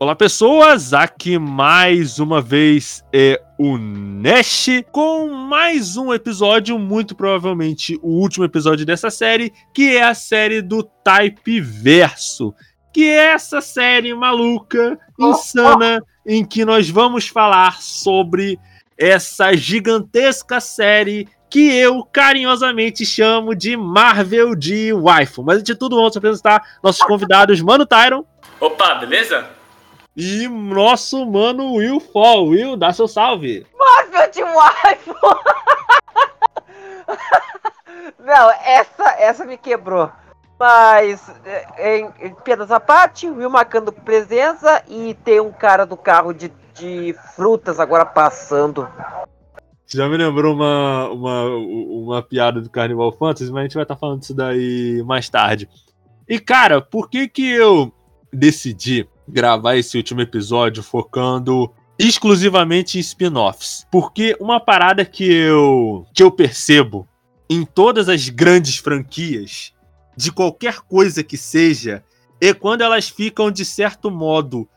Olá pessoas, aqui mais uma vez é o Nash com mais um episódio, muito provavelmente o último episódio dessa série, que é a série do Type Verso, que é essa série maluca, insana, em que nós vamos falar sobre essa gigantesca série que eu carinhosamente chamo de Marvel de Waifu. Mas antes de tudo, vamos apresentar nossos convidados, Mano Tyron. Opa, beleza? E nosso mano Will Fall. Will, dá seu salve. Marvel de Waifu! Não, essa, essa me quebrou. Mas, é, em, em piadas à parte, Will marcando presença e tem um cara do carro de, de frutas agora passando. Já me lembrou uma, uma, uma piada do Carnival Fantasy, mas a gente vai estar falando disso daí mais tarde. E cara, por que que eu decidi gravar esse último episódio focando exclusivamente em spin-offs? Porque uma parada que eu que eu percebo em todas as grandes franquias de qualquer coisa que seja é quando elas ficam de certo modo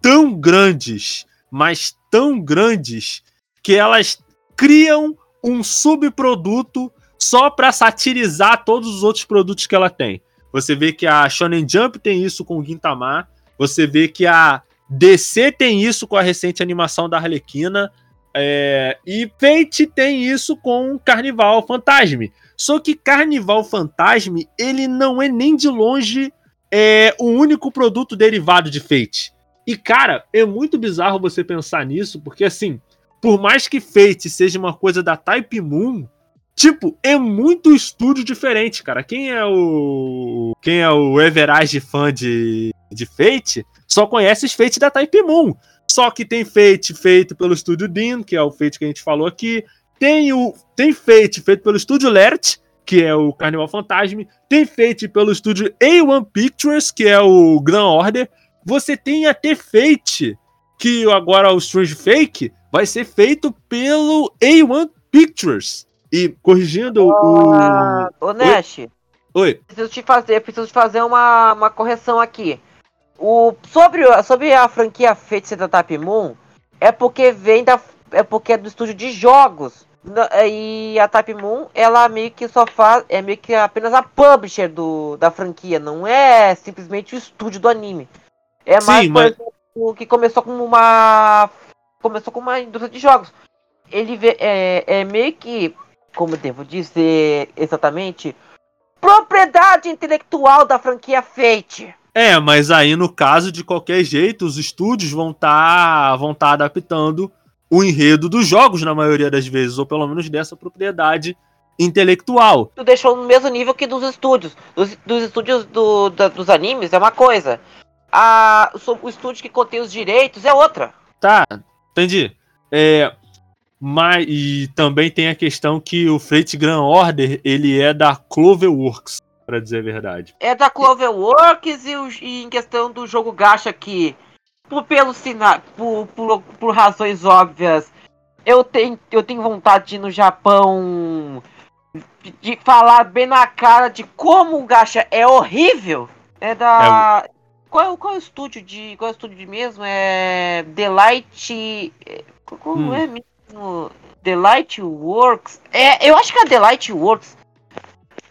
tão grandes, mas tão grandes que elas criam um subproduto só para satirizar todos os outros produtos que ela tem. Você vê que a Shonen Jump tem isso com o Gintama, você vê que a DC tem isso com a recente animação da Arlequina, é, e Fate tem isso com Carnival Fantasme. Só que Carnival Fantasme, ele não é nem de longe é, o único produto derivado de Fate. E, cara, é muito bizarro você pensar nisso, porque assim, por mais que Fate seja uma coisa da Type Moon, tipo, é muito estúdio diferente, cara. Quem é o. Quem é o Everage fã de, de Fate só conhece os Fate da Type Moon. Só que tem Fate feito pelo estúdio Dean, que é o Fate que a gente falou aqui. Tem o tem Fate feito pelo estúdio Lert, que é o Carnival Fantasma. Tem Fate pelo estúdio A1 Pictures, que é o Grand Order. Você tem até Fate, que agora o Strange Fake vai ser feito pelo A1 Pictures. E corrigindo Ah, Ô, Nash, Oi. preciso te fazer, preciso te fazer uma, uma correção aqui. O, sobre, o- sobre a franquia Fate da Type Moon, é porque vem da. É porque é do estúdio de jogos. E a Type Moon, ela meio que só faz. É meio que apenas a publisher do, da franquia, não é simplesmente o estúdio do anime. É Sim, mais, por mas- exemplo, que começou como uma. Começou como uma indústria de jogos. Ele vê, é, é meio que. Como devo dizer exatamente? Propriedade intelectual da franquia Fate. É, mas aí no caso, de qualquer jeito, os estúdios vão estar vão tá adaptando o enredo dos jogos na maioria das vezes, ou pelo menos dessa propriedade intelectual. Tu deixou no mesmo nível que dos estúdios. Dos, dos estúdios do, da- dos animes é uma coisa. A, o, o estúdio que contém os direitos é outra. Tá, entendi. É, mas e também tem a questão que o Freight Grand Order, ele é da Cloverworks, pra dizer a verdade. É da Cloverworks e, e em questão do jogo gacha aqui. Por, pelo sina, por, por, por razões óbvias, eu tenho, eu tenho vontade de ir no Japão de falar bem na cara de como o gacha é horrível. É da. Qual, qual é o estúdio de. Qual é o estúdio de mesmo? É. Delight. é, Como Hum. é mesmo? Delight Works. É, eu acho que é Delight Works.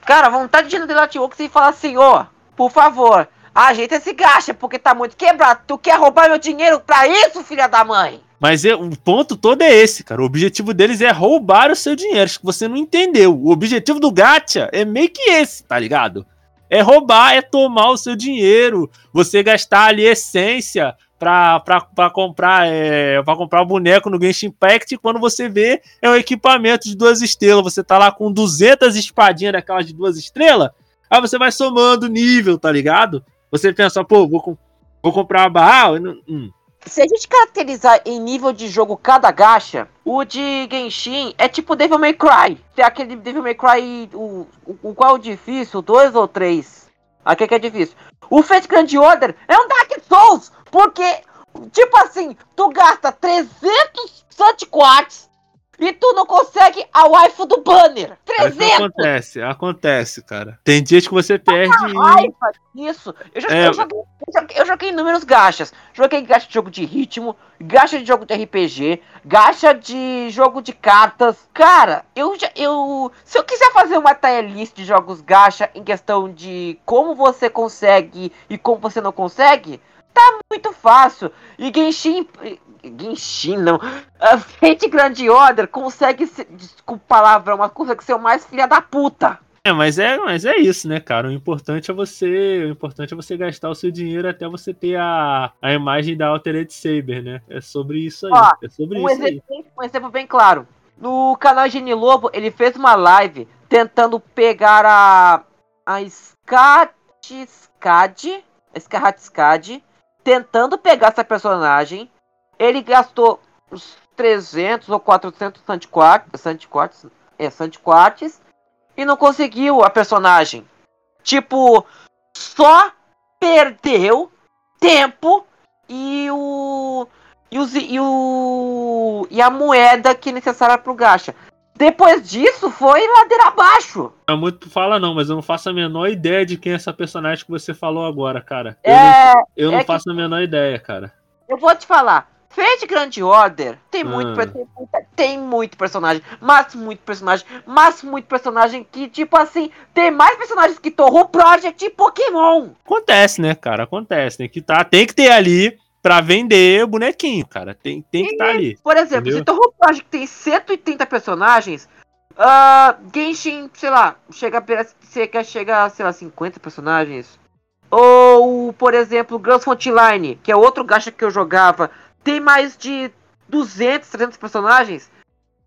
Cara, vontade de ir no Works e falar assim, ó, por favor, ajeita esse gacha, porque tá muito quebrado. Tu quer roubar meu dinheiro pra isso, filha da mãe? Mas é, o ponto todo é esse, cara. O objetivo deles é roubar o seu dinheiro. Acho que você não entendeu. O objetivo do gacha é meio que esse, tá ligado? É roubar, é tomar o seu dinheiro. Você gastar ali essência pra comprar é, pra comprar boneco no Genshin Impact. Quando você vê, é um equipamento de duas estrelas. Você tá lá com 200 espadinhas daquelas de duas estrelas. Aí você vai somando nível, tá ligado? Você pensa, pô, vou, vou comprar uma barra. Hum, Se a gente caracterizar em nível de jogo cada gacha, o de Genshin é tipo Devil May Cry. Tem aquele Devil May Cry, o, o, qual é o difícil, dois ou três. Aqui que é difícil. O Fate Grand Order é um Dark Souls, porque, tipo assim, tu gasta 300 Sand Quartz e tu não consegue a waifu do banner. Cara, isso 300! acontece, acontece, cara. Tem dias que você perde raiva disso. Eu já, É. eu joguei, eu joguei inúmeros gachas. Joguei gacha de jogo de ritmo, gacha de jogo de RPG, gacha de jogo de cartas. Cara, eu já. Eu, se eu quiser fazer uma tier list de jogos gacha em questão de como você consegue e como você não consegue, tá muito fácil. E Genshin. Genshin não. A Fate Grand Order consegue ser. Desculpa palavrão, mas consegue ser o mais filha da puta. É, mas é, mas é isso, né, cara? O importante é você, o importante é você gastar o seu dinheiro até você ter a, a imagem da Altered Saber, né? É sobre isso aí. Ó, é sobre um isso exemplo, aí. Um exemplo bem claro. No canal Gene Lobo, ele fez uma live tentando pegar a a Scat Skad, Skad, tentando pegar essa personagem. Ele gastou uns 300 ou 400 santiquartes, santiquartes, é, santiquartes e não conseguiu a personagem. Tipo, só perdeu tempo e o e, os, e o e a moeda que é necessária pro gacha. Depois disso foi ladeira abaixo. É muito fala não, mas eu não faço a menor ideia de quem é essa personagem que você falou agora, cara. Eu é, não, eu é não faço a menor ideia, cara. Eu vou te falar. Fate Grand Order tem muito, ah. tem, tem muito personagem, mas muito personagem, mas muito personagem que, tipo assim, tem mais personagens que Torro Project e Pokémon. Acontece, né, cara? Acontece, né? Que tá, tem que ter ali pra vender bonequinho, cara. Tem, tem que estar tá ali. Por exemplo, entendeu? se Torro Project tem 180 personagens, uh, Genshin, sei lá, chega, chega, chega, sei lá, 50 personagens. Ou, por exemplo, Girls Frontline, que é outro gacha que eu jogava, tem mais de 200, 300 personagens.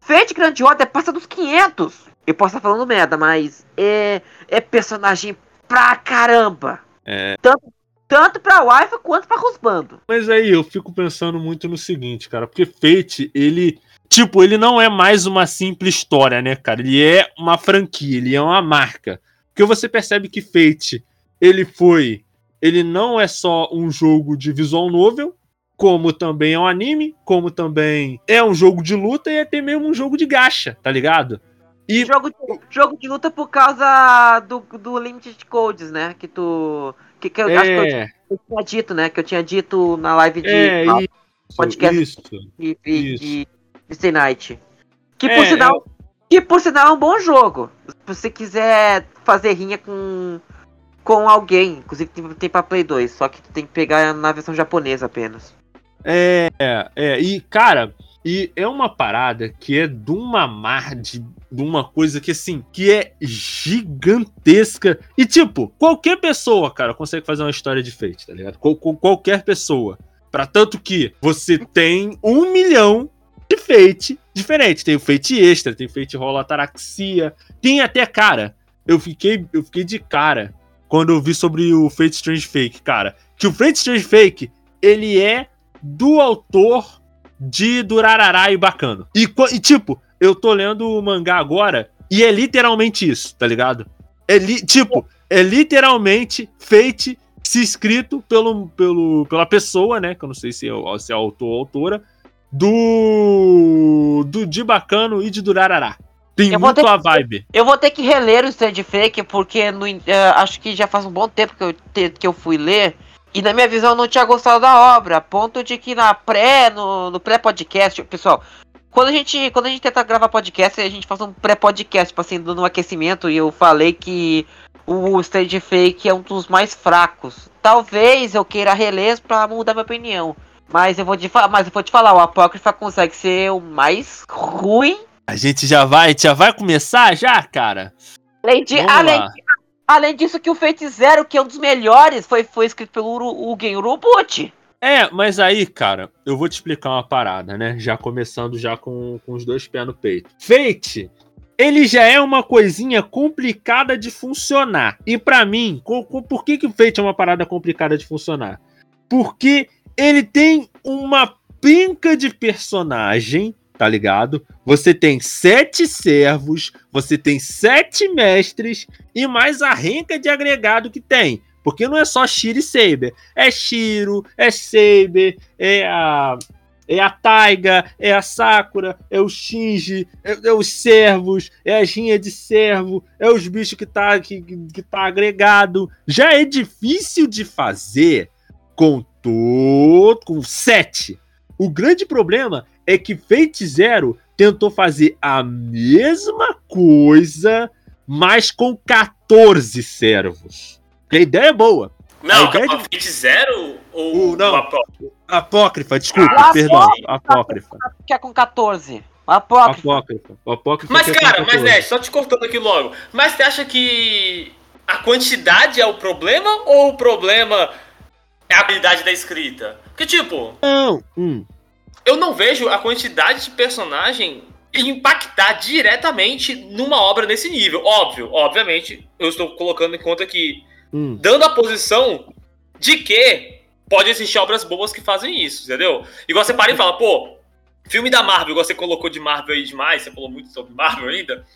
Fate Grand Order passa dos 500. Eu posso estar falando merda, mas é, é personagem pra caramba. É. Tanto, tanto pra wife quanto pra Rosbando. Mas aí eu fico pensando muito no seguinte, cara, porque Fate, ele. Tipo, ele não é mais uma simples história, né, cara? Ele é uma franquia, ele é uma marca. Porque você percebe que Fate, ele foi. Ele não é só um jogo de visual novel, como também é um anime, como também é um jogo de luta e é até mesmo um jogo de gacha, tá ligado? E jogo de, jogo de luta por causa do, do Limited Codes, né? Que tu. Que, que eu é... acho que eu, é. eu, tinha dito, né? Que eu tinha dito na live de é, isso, podcast isso, de, de, de, Night. Que por é, sinal. Que por sinal é um bom jogo. Se você quiser fazer rinha com com alguém. Inclusive tem, tem pra Play 2, só que tu tem que pegar na versão japonesa apenas. É, é, e cara, e é uma parada que é de uma mar de, de uma coisa que assim, que é gigantesca. E tipo, qualquer pessoa, cara, consegue fazer uma história de Fate, tá ligado? Qual, qualquer pessoa. Para tanto que você tem um milhão de Fate diferentes. Tem o Fate Extra, tem Fate Rola Ataraxia, tem até, cara, eu fiquei, eu fiquei de cara quando eu vi sobre o Fate Strange Fake, cara. Que o Fate Strange Fake, ele é do autor de Durarará e Bacano. E, e, tipo, eu tô lendo o mangá agora e é literalmente isso, tá ligado? É li, tipo, é literalmente Fate se escrito pelo, pelo, pela pessoa, né? Que eu não sei se é, se é autor ou autora, do, do de Bacano e de Durarará. Tem eu muito a vibe. eu vou ter que reler o Stand Fake, porque no, uh, acho que já faz um bom tempo que eu, te, que eu fui ler. E na minha visão eu não tinha gostado da obra, a ponto de que na pré, no, no pré-podcast, pessoal, quando a gente quando a gente tenta gravar podcast, a gente faz um pré-podcast, tipo assim, dando um aquecimento, e eu falei que o Stage Fake é um dos mais fracos. Talvez eu queira reler para mudar minha opinião. Mas eu vou te falar, mas eu vou te falar, o Apócrifa consegue ser o mais ruim. A gente já vai, já vai começar já, cara. Além de, além, disso, que o Fate Zero, que é um dos melhores, foi, foi escrito pelo Ugen Urubuchi. É, mas aí, cara, eu vou te explicar uma parada, né? Já começando já com, com os dois pés no peito. Fate, ele já é uma coisinha complicada de funcionar. E para mim, por que, que o Fate é uma parada complicada de funcionar? Porque ele tem uma pinca de personagem tá ligado? Você tem sete servos, você tem sete mestres e mais a renca de agregado que tem. Porque não é só Shiro e Saber. É Shiro, é Saber, é a. É a Taiga, é a Sakura, é o Shinji, é, é os servos, é a rinha de servo, é os bichos que tá, que, que tá agregado. Já é difícil de fazer com todo. com 7. O grande problema é que Fate Zero tentou fazer a mesma coisa, mas com 14 servos. A ideia é boa. Não, A ideia calma, Fate Zero ou O- não. o Apocalipse? Apócrifa, desculpa, Ah, perdão. apócrifa. Apócrifa. Que é com 14. Apócrifo. Apócrifa. O apócrifa Mas, é com cara, mas 14. né, só te cortando aqui logo. Mas você acha que a quantidade é o problema ou o problema é a habilidade da escrita? Porque, tipo, Não. Hum. Eu não vejo a quantidade de personagem impactar diretamente numa obra nesse nível. Óbvio, obviamente, eu estou colocando em conta que, Hum. dando a posição de que pode existir obras boas que fazem isso, entendeu? Igual você para e fala, pô, filme da Marvel, igual você colocou de Marvel aí demais, você falou muito sobre Marvel ainda,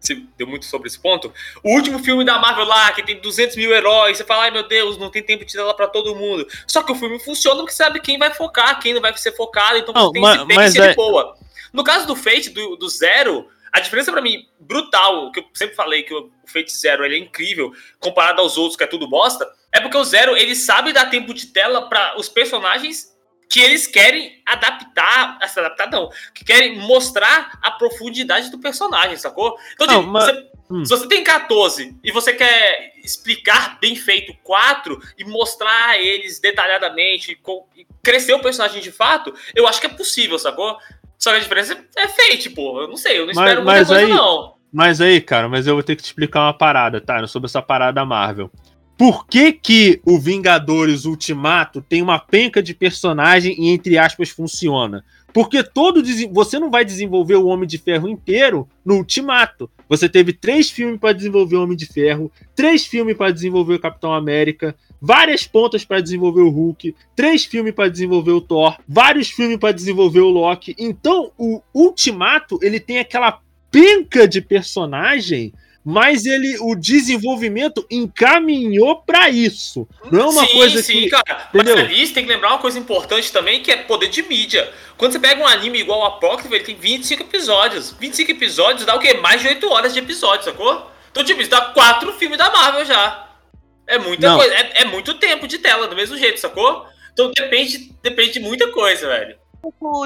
você deu muito sobre esse ponto. O último filme da Marvel lá, que tem 200 mil heróis, você fala, ai meu Deus, não tem tempo de dar pra todo mundo. Só que o filme funciona porque sabe quem vai focar, quem não vai ser focado, então Não, tem ma- esse mas e ser é- boa. No caso do Fate, do, do Zero, a diferença pra mim, brutal, que eu sempre falei que o Fate Zero ele é incrível, comparado aos outros que é tudo bosta, é porque o Zero, ele sabe dar tempo de tela para os personagens que eles querem adaptar, se adaptar não, que querem mostrar a profundidade do personagem, sacou? Então, Não, tipo, mas- você- hum. se você tem 14 e você quer explicar bem feito 4 e mostrar a eles detalhadamente, com- crescer o personagem de fato, eu acho que é possível, sacou? Só que a diferença é fate, pô. Eu não sei, eu não Mas- espero muita mas coisa, aí- não. Mas aí, cara, mas eu vou ter que te explicar uma parada, tá? Sobre essa parada da Marvel. Por que que o Vingadores Ultimato tem uma penca de personagem e, entre aspas, funciona? Porque todo você não vai desenvolver o Homem de Ferro inteiro no Ultimato. Você teve três filmes para desenvolver o Homem de Ferro, três filmes para desenvolver o Capitão América, várias pontas para desenvolver o Hulk, três filmes para desenvolver o Thor, vários filmes para desenvolver o Loki. Então, o Ultimato, ele tem aquela penca de personagem, mas ele o desenvolvimento encaminhou pra isso. Não é uma sim, coisa sim, que cara. entendeu? Mas ali você tem que lembrar uma coisa importante também, que é poder de mídia. Quando você pega um anime igual o Apócrifo, ele tem 25 episódios. 25 episódios dá o quê? Mais de 8 horas de episódio, sacou? Então, tipo, isso dá quatro filmes da Marvel já. É muita Não. coisa. É, é muito tempo de tela, do mesmo jeito, sacou? Então depende, depende de muita coisa, velho.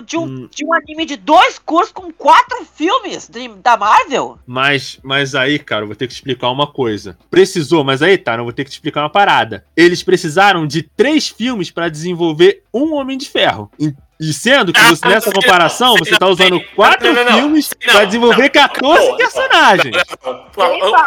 De um, Hum. de um anime de dois cursos com quatro filmes de- da Marvel? Mas, mas aí, cara, eu vou ter que te explicar uma coisa. Precisou, mas aí, tá, eu vou ter que te explicar uma parada. Eles precisaram de três filmes pra desenvolver um Homem de Ferro. E, sendo que Ah, você- nessa sei não, comparação, você tá usando quatro Não, não, não. filmes pra desenvolver não. 14 Não, personagens. O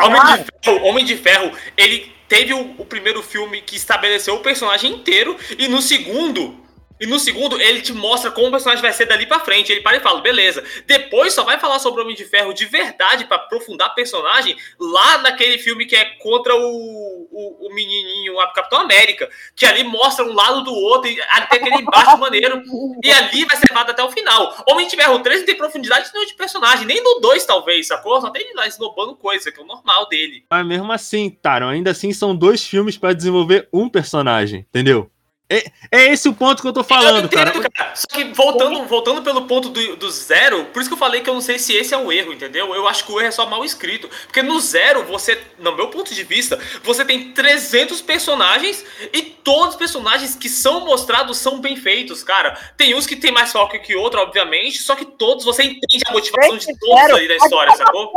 Homem de Ferro, o Homem de Ferro, ele teve o, o primeiro filme que estabeleceu o personagem inteiro, e no segundo. E no segundo, ele te mostra como o personagem vai ser dali pra frente. Ele para e fala, beleza. Depois só vai falar sobre o Homem de Ferro de verdade pra aprofundar personagem lá naquele filme que é contra o, o, o menininho, a Capitão América. Que ali mostra um lado do outro e tem aquele embate maneiro. E ali vai ser levado até o final. Homem de Ferro 3 não tem profundidade nenhuma de personagem. Nem no 2, talvez, sacou? Só tem lá esnobando coisa, que é o normal dele. Mas mesmo assim, Taron, ainda assim são dois filmes pra desenvolver um personagem, entendeu? É, é esse o ponto que eu tô falando, Eu cara. entendo, cara. Só que voltando, voltando pelo ponto do, do zero, por isso que eu falei que eu não sei se esse é o erro, entendeu? Eu acho que o erro é só mal escrito. Porque no zero, você, no meu ponto de vista, você tem 300 personagens e todos os personagens que são mostrados são bem feitos, cara. Tem uns que tem mais foco que outro, obviamente, só que todos você entende a motivação de todos ali da história, sacou?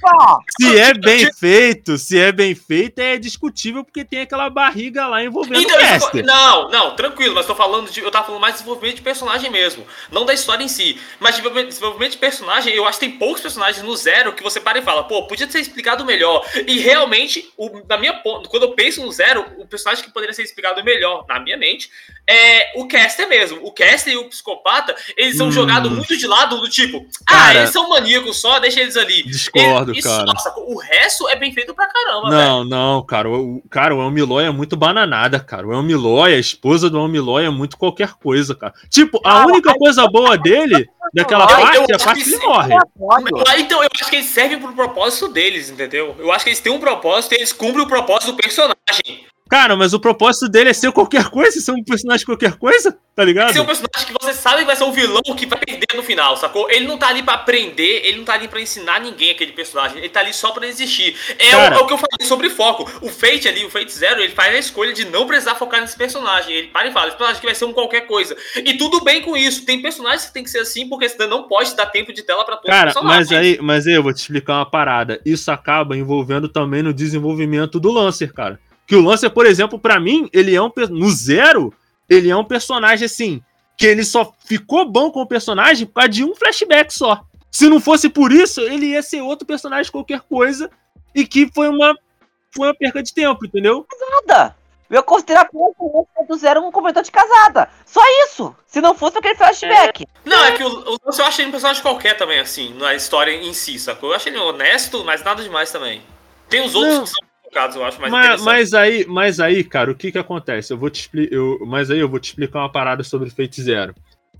Só. Se é bem feito, se é bem feito, é discutível porque tem aquela barriga lá envolvendo Então, o não, não, tranquilo, mas tô falando de. Eu tava falando mais de desenvolvimento de personagem mesmo. Não da história em si. Mas desenvolvimento desenvolvimento de personagem, eu acho que tem poucos personagens no zero que você para e fala, pô, podia ser explicado melhor. E realmente, o, na minha quando eu penso no zero, o personagem que poderia ser explicado melhor, na minha mente, é o Caster mesmo. O Caster e o psicopata, eles são Hum. jogados muito de lado do tipo, ah, Cara. eles são maníacos só, deixa eles ali. Discordo, Isso, cara. nossa, o resto é bem feito pra caramba. Não, não, cara. O, cara, o Elmiloy é muito bananada, cara. O Elmiloy, a esposa do Elmiloy é muito qualquer coisa, cara. Tipo, a Cara, única coisa boa dele, daquela Eu- parte, eu é a parte que ele morre. Ah, Então, eu acho que eles servem pro propósito deles, entendeu? Eu acho que eles têm um propósito e eles cumprem o propósito do personagem. Cara, mas o propósito dele é ser qualquer coisa, ser um personagem qualquer coisa, tá ligado? Ser um personagem que você sabe que vai ser um vilão que vai perder no final, sacou? Ele não tá ali pra aprender, ele não tá ali pra ensinar ninguém aquele personagem, ele tá ali só pra existir. É, Cara. o, é o que eu falei sobre foco. O Fate ali, o Fate Zero, ele faz a escolha de não precisar focar nesse personagem. Ele para e fala, esse personagem que vai ser um qualquer coisa. E tudo bem com isso. Tem personagens que tem que ser assim, porque senão não pode dar tempo de tela pra todos Cara, os personagens. mas aí, mas aí eu vou te explicar uma parada. Isso acaba envolvendo também no desenvolvimento do Lancer, cara. Que o Lancer, por exemplo, pra mim, ele é um no zero, ele é um personagem assim, que ele só ficou bom com o personagem por causa de um flashback só. Se não fosse por isso, ele ia ser outro personagem qualquer coisa e que foi uma foi uma perca de tempo, entendeu? Nada. Eu considero apenas o Lancer do Zero um completador de casada. Só isso. Se não fosse aquele flashback. Não, é que o, o eu achei um personagem qualquer também, assim, na história em si, sacou? Eu achei ele honesto, mas nada demais também. Tem os outros Não. que são focados, eu acho, mais Mas, mas aí, mas aí, cara, o que que acontece? Eu vou te explicar, mas aí eu vou te explicar uma parada sobre Fate Zero.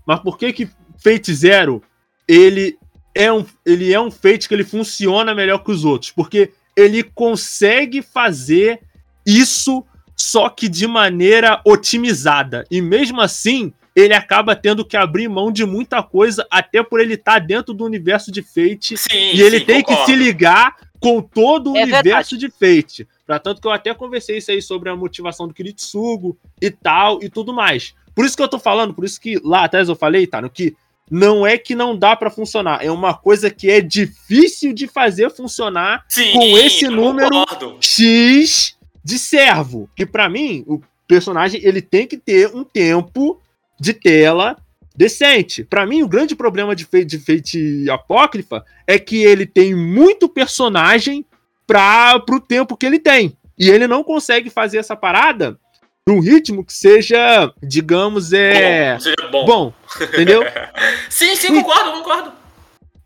Mas por que que Fate Zero ele é um ele é um Fate que ele funciona melhor que os outros? Porque ele consegue fazer isso só que de maneira otimizada. E mesmo assim, ele acaba tendo que abrir mão de muita coisa até por ele estar dentro do universo de Fate Sim, e ele sim, tem que concordo. se ligar com todo o É universo de Fate. Pra tanto que eu até conversei isso aí sobre a motivação do Kiritsugo e tal e tudo mais. Por isso que eu tô falando, por isso que lá atrás eu falei, tá, no que não é que não dá pra funcionar, é uma coisa que é difícil de fazer funcionar Sim, com esse número- concordo. X de servo. Que pra mim, o personagem ele tem que ter um tempo de tela decente. Pra mim, o grande problema de Fate, de Fate Apócrifa é que ele tem muito personagem para pro tempo que ele tem. E ele não consegue fazer essa parada num ritmo que seja, digamos, é Bom, seja bom. bom, entendeu? Sim, sim, concordo, concordo.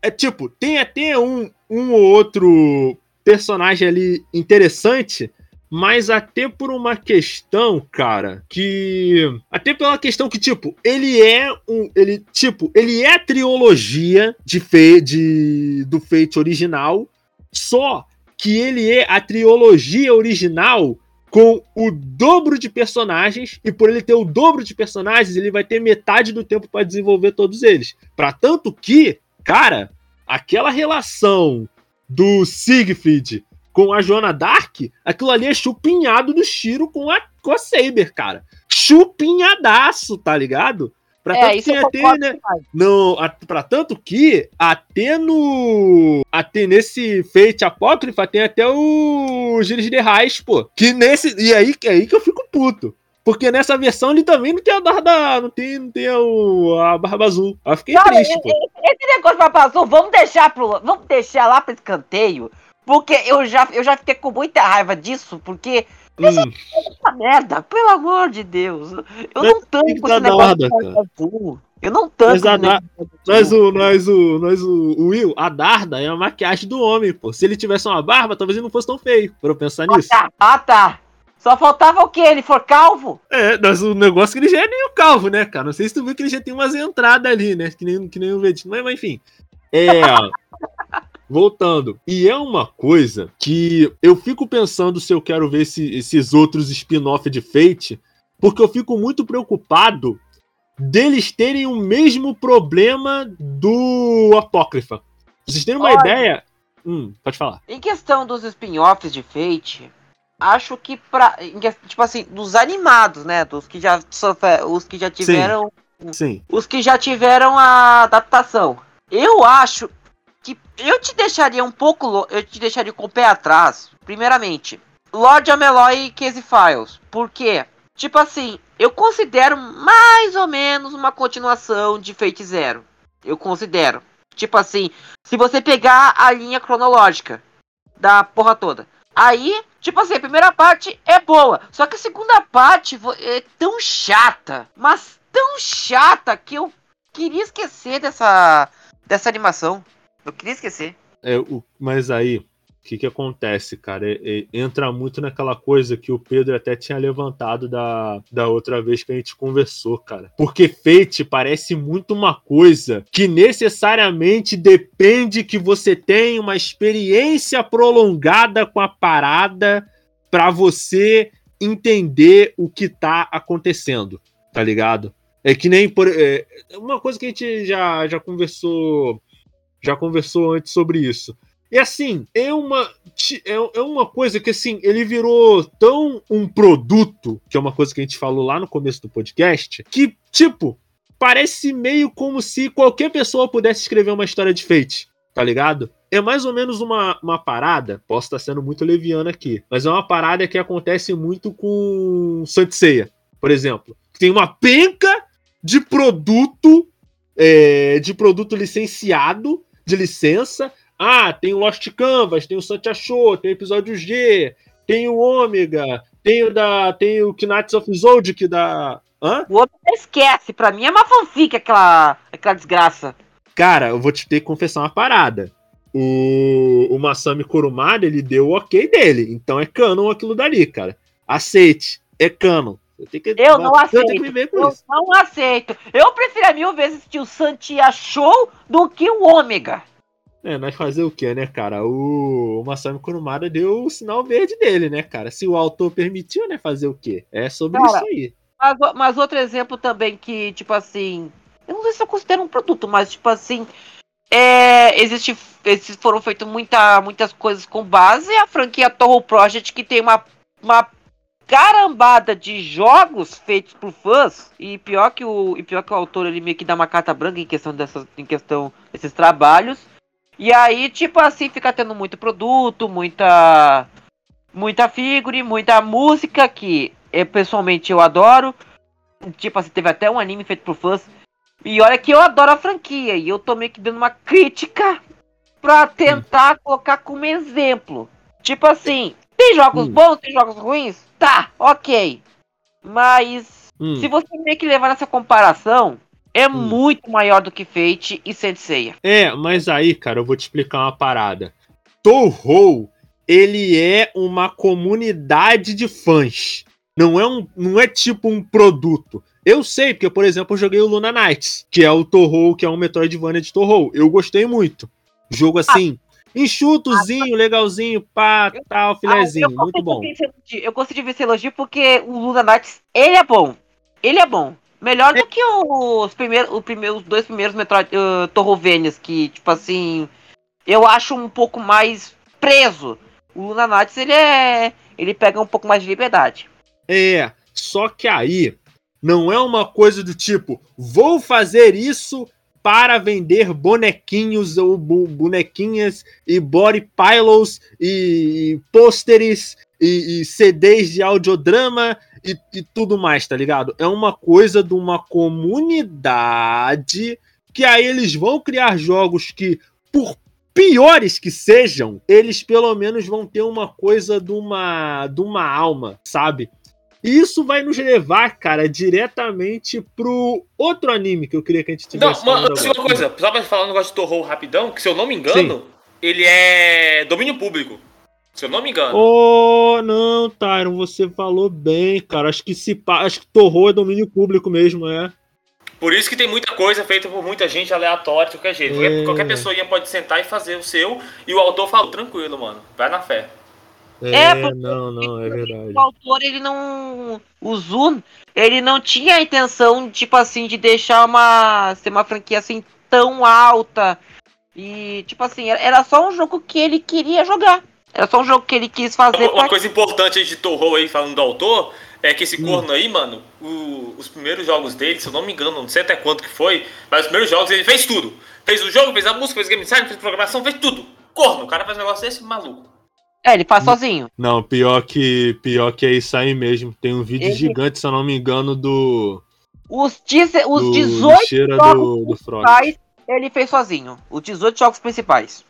É tipo, tem até um, um ou outro personagem ali interessante, mas até por uma questão, cara, que. Até pela questão que, tipo, ele é um. Ele, tipo, ele é a trilogia de, fe, de do Fate original, só que ele é a trilogia original com o dobro de personagens, e por ele ter o dobro de personagens, ele vai ter metade do tempo para desenvolver todos eles. Pra tanto que, cara, aquela relação do Siegfried com a Joana Dark, aquilo ali é chupinhado do Shiro com a, com a Saber, cara. Chupinhadaço, tá ligado? Pra É, tanto que até, né, no, a, pra tanto que até no. Até nesse Fate Apócrifa tem até o Gilles de Reis, pô. Que nesse. E aí, é aí que eu fico puto. Porque nessa versão ele também não tem a barba. Não tem, não tem o, a barba azul. Aí eu fiquei Cara, triste, pô. Esse negócio pra passou, vamos deixar pro. Vamos deixar lá pro escanteio. Porque eu já, eu já fiquei com muita raiva disso, porque Hum, essa merda, pelo amor de Deus. Eu não tanco esse negócio barba azul. Eu não tanco. Mas a Nós, o, nós, o, nós, o, Will, a Darda é a maquiagem do homem, pô. Se ele tivesse uma barba, talvez ele não fosse tão feio. Pra eu pensar Ah, nisso. tá. Ah, tá. Só faltava o quê? Ele for calvo? É, mas o negócio é que ele já é meio calvo, né, cara? Não sei se tu viu que ele já tem umas entradas ali, né? Que nem, que nem o Vegeta. Mas, mas enfim. É. Voltando. E é uma coisa que eu fico pensando se eu quero ver esse- esses outros spin-off de Fate, porque eu fico muito preocupado deles terem o mesmo problema do Apócrifa. Vocês terem uma Olha. ideia. Hum, pode falar. Em questão dos spin-offs de Fate, acho que pra. Tipo assim, dos animados, né? Dos que já sofre, os que já tiveram. Sim. Os que já tiveram a adaptação. Eu acho que eu te deixaria um pouco. Eu te deixaria com o pé atrás. Primeiramente, Lord Ameloy e Casey Files. Por quê? Tipo assim, eu considero mais ou menos uma continuação de Fate Zero. Eu considero. Tipo assim, se você pegar a linha cronológica da porra toda. Aí, tipo assim, a primeira parte é boa. Só que a segunda parte é tão chata. Mas tão chata que eu queria esquecer dessa, dessa animação. Eu queria esquecer. É, o, mas aí, o que, que acontece, cara? É- é- entra muito naquela coisa que o Pedro até tinha levantado da, da outra vez que a gente conversou, cara. Porque Fate parece muito uma coisa que necessariamente depende que você tenha uma experiência prolongada com a parada pra você entender o que tá acontecendo, tá ligado? É que nem por, é, uma coisa que a gente já, já conversou já conversou antes sobre isso. E assim, é uma, é, é uma coisa que assim, ele virou tão um produto, que é uma coisa que a gente falou lá no começo do podcast, que, tipo, parece meio como se qualquer pessoa pudesse escrever uma história de Fate, tá ligado? É mais ou menos uma, uma parada, posso estar sendo muito leviano aqui, mas é uma parada que acontece muito com Santiceia, por exemplo. Tem uma penca de produto, é, de produto licenciado, de licença. Ah, tem o Lost Canvas, tem o Santia Show, tem o episódio G, tem o Ômega, tem o da. Tem o Knights of Zodiac da. Hã? O Ômega esquece, pra mim é uma fanfic aquela, aquela desgraça. Cara, eu vou te ter que confessar uma parada. O, o Masami Kurumada, ele deu o ok dele. Então é canon aquilo dali, cara. Aceite, é canon. Eu, que, eu não aceito. Eu isso. não aceito. Eu prefiro mil vezes que o Santia Show do que o Ômega. É, nós fazer o que, né, cara? O, o Masami Kurumada deu o sinal verde dele, né, cara? Se o autor permitiu, né, fazer o quê? É sobre cara, isso aí. Mas, mas, outro exemplo também que, tipo assim, eu não sei se eu considero um produto, mas, tipo assim, é, existe, foram feitas muita, muitas coisas com base a franquia Torro Project, que tem uma, uma carambada de jogos feitos por fãs. E pior que o e pior que o autor ele meio que dá uma carta branca em questão dessas em questão desses trabalhos. E aí tipo assim fica tendo muito produto muita muita figure muita música que eu, pessoalmente eu adoro. Tipo assim teve até um anime feito por fãs. E olha que eu adoro a franquia. E eu tô meio que dando uma crítica para tentar hum. colocar como exemplo. Tipo assim tem jogos hum. bons tem jogos ruins Tá, ok. Mas hum. se você meio que levar nessa comparação, é hum. muito maior do que Fate e Senseiya. É, mas aí, cara, eu vou te explicar uma parada. Touhou, ele é uma comunidade de fãs. Não é, um, não é tipo um produto. Eu sei, porque, por exemplo, eu joguei o Luna Knights, que é o Torrou, que é um Metroidvania de Torrou. Eu gostei muito. Jogo assim, Enxutozinho, legalzinho, pá, tal, filezinho. Ah, muito bom. Eu consegui ver esse elogio porque o Luna Knights, ele é bom. Ele é bom. Melhor é. do que os primeiros, o primeiro, os dois primeiros Metroid uh, Torrovenias, que, tipo assim, eu acho um pouco mais preso. O Luna Knights, ele é. Ele pega um pouco mais de liberdade. É, só que aí não é uma coisa do tipo, vou fazer isso para vender bonequinhos ou bonequinhas e body pilos e, pôsteres e, e, CDs de audiodrama e, e tudo mais, tá ligado? É uma coisa de uma comunidade que aí eles vão criar jogos que, por piores que sejam, eles pelo menos vão ter uma coisa de uma, de uma alma, sabe? E isso vai nos levar, cara, diretamente pro outro anime que eu queria que a gente tivesse. Não, uma, uma coisa, só pra falar um negócio de Torro rapidão, que se eu não me engano, Sim. ele é domínio público. Se eu não me engano. Oh, não, Tyron, você falou bem, cara. Acho que se acho que Torro é domínio público mesmo, é. Por isso que tem muita coisa feita por muita gente aleatória de qualquer jeito. É. Qualquer, qualquer pessoa pode sentar e fazer o seu, e o autor fala, tranquilo, mano, vai na fé. É, é não, não, é verdade. O autor, ele não. O Zun, ele não tinha a intenção, tipo assim, de deixar uma. ser uma franquia assim tão alta. E, tipo assim, era só um jogo que ele queria jogar. Era só um jogo que ele quis fazer. Uma, coisa importante de Torro aí, falando do autor, é que esse hum. corno aí, mano, o, os primeiros jogos dele, se eu não me engano, não sei até quanto que foi, mas os primeiros jogos ele fez tudo. Fez o jogo, fez a música, fez game design, fez programação, fez tudo. Corno, o cara faz um negócio desse maluco. É, ele faz sozinho. Não, pior que, pior que é isso aí mesmo. Tem um vídeo ele... gigante, se eu não me engano, do. Os, dize... os do, 18 jogos do, do principais ele fez sozinho. Os 18 jogos principais.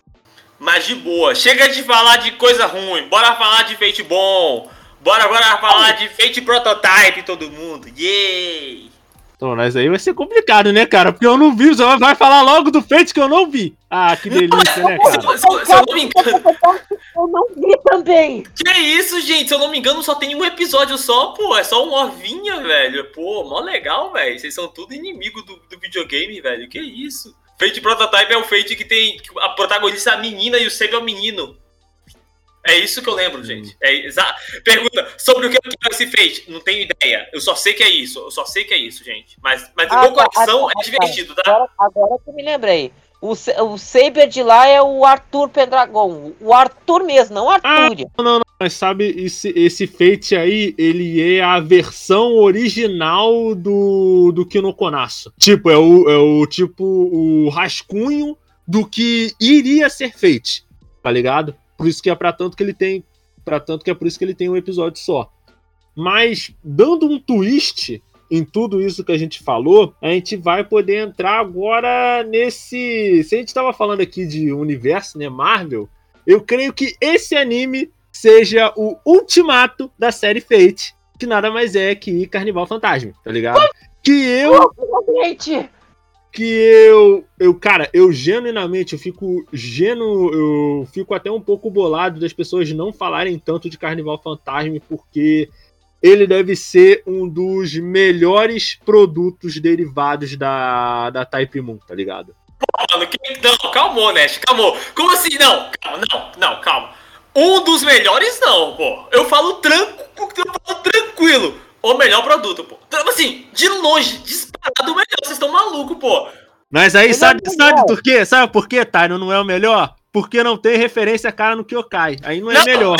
Mas de boa, chega de falar de coisa ruim. Bora falar de Fate bom. Bora agora falar de Fate Prototype, todo mundo. Yay! Então, mas aí vai ser complicado, né, cara? Porque eu não vi, você vai falar logo do Fate que eu não vi. Ah, que delícia, né, cara? Se, se, se eu não me engano. Eu não vi também. Que isso, gente? Se eu não me engano, só tem um episódio só, pô. É só um ovinha, velho. Pô, mó legal, velho. Vocês são tudo inimigo do, do videogame, velho. Que isso? Fate Prototype é o Fate que tem. A protagonista é a menina e o Save é o menino. É isso que eu lembro, gente. É exa... Pergunta sobre o que é esse Fate. Não tenho ideia. Eu só sei que é isso. Eu só sei que é isso, gente. Mas, mas Ah, o meu tá, coração ah, tá, é divertido, tá? Agora, agora que eu me lembrei. O, o Saber de lá é o Arthur Pendragon. O Arthur mesmo, não o Arthur. Mas sabe, esse, esse Fate aí, ele é a versão original do, do Kinokonasu. Tipo, é o, é o tipo o rascunho do que iria ser Fate, tá ligado? Por isso que é pra tanto que ele tem. Pra tanto que é por isso que ele tem um episódio só. Mas, dando um twist em tudo isso que a gente falou, a gente vai poder entrar agora nesse. Se a gente tava falando aqui de universo, né? Marvel, eu creio que esse anime seja o ultimato da série Fate, que nada mais é que Carnival Fantasma, tá ligado? Que eu, que eu, eu, cara, eu genuinamente, eu fico genu, eu fico até um pouco bolado das pessoas não falarem tanto de Carnival Fantasma, porque ele deve ser um dos melhores produtos derivados da, da Type Moon, tá ligado? Mano, que... Não, calmou, Nash, calmou. Como assim? Não, calma, não, não, calma. Um dos melhores, não, pô. Eu falo, eu falo tranquilo. O melhor produto, pô. Então, Assim, de longe, disparado o melhor. Vocês estão malucos, pô. Mas aí, Ele sabe, é sabe por quê? Sabe por quê, Tyron, não é o melhor? Porque não tem referência cara no Kyokai. Aí não é Não, melhor.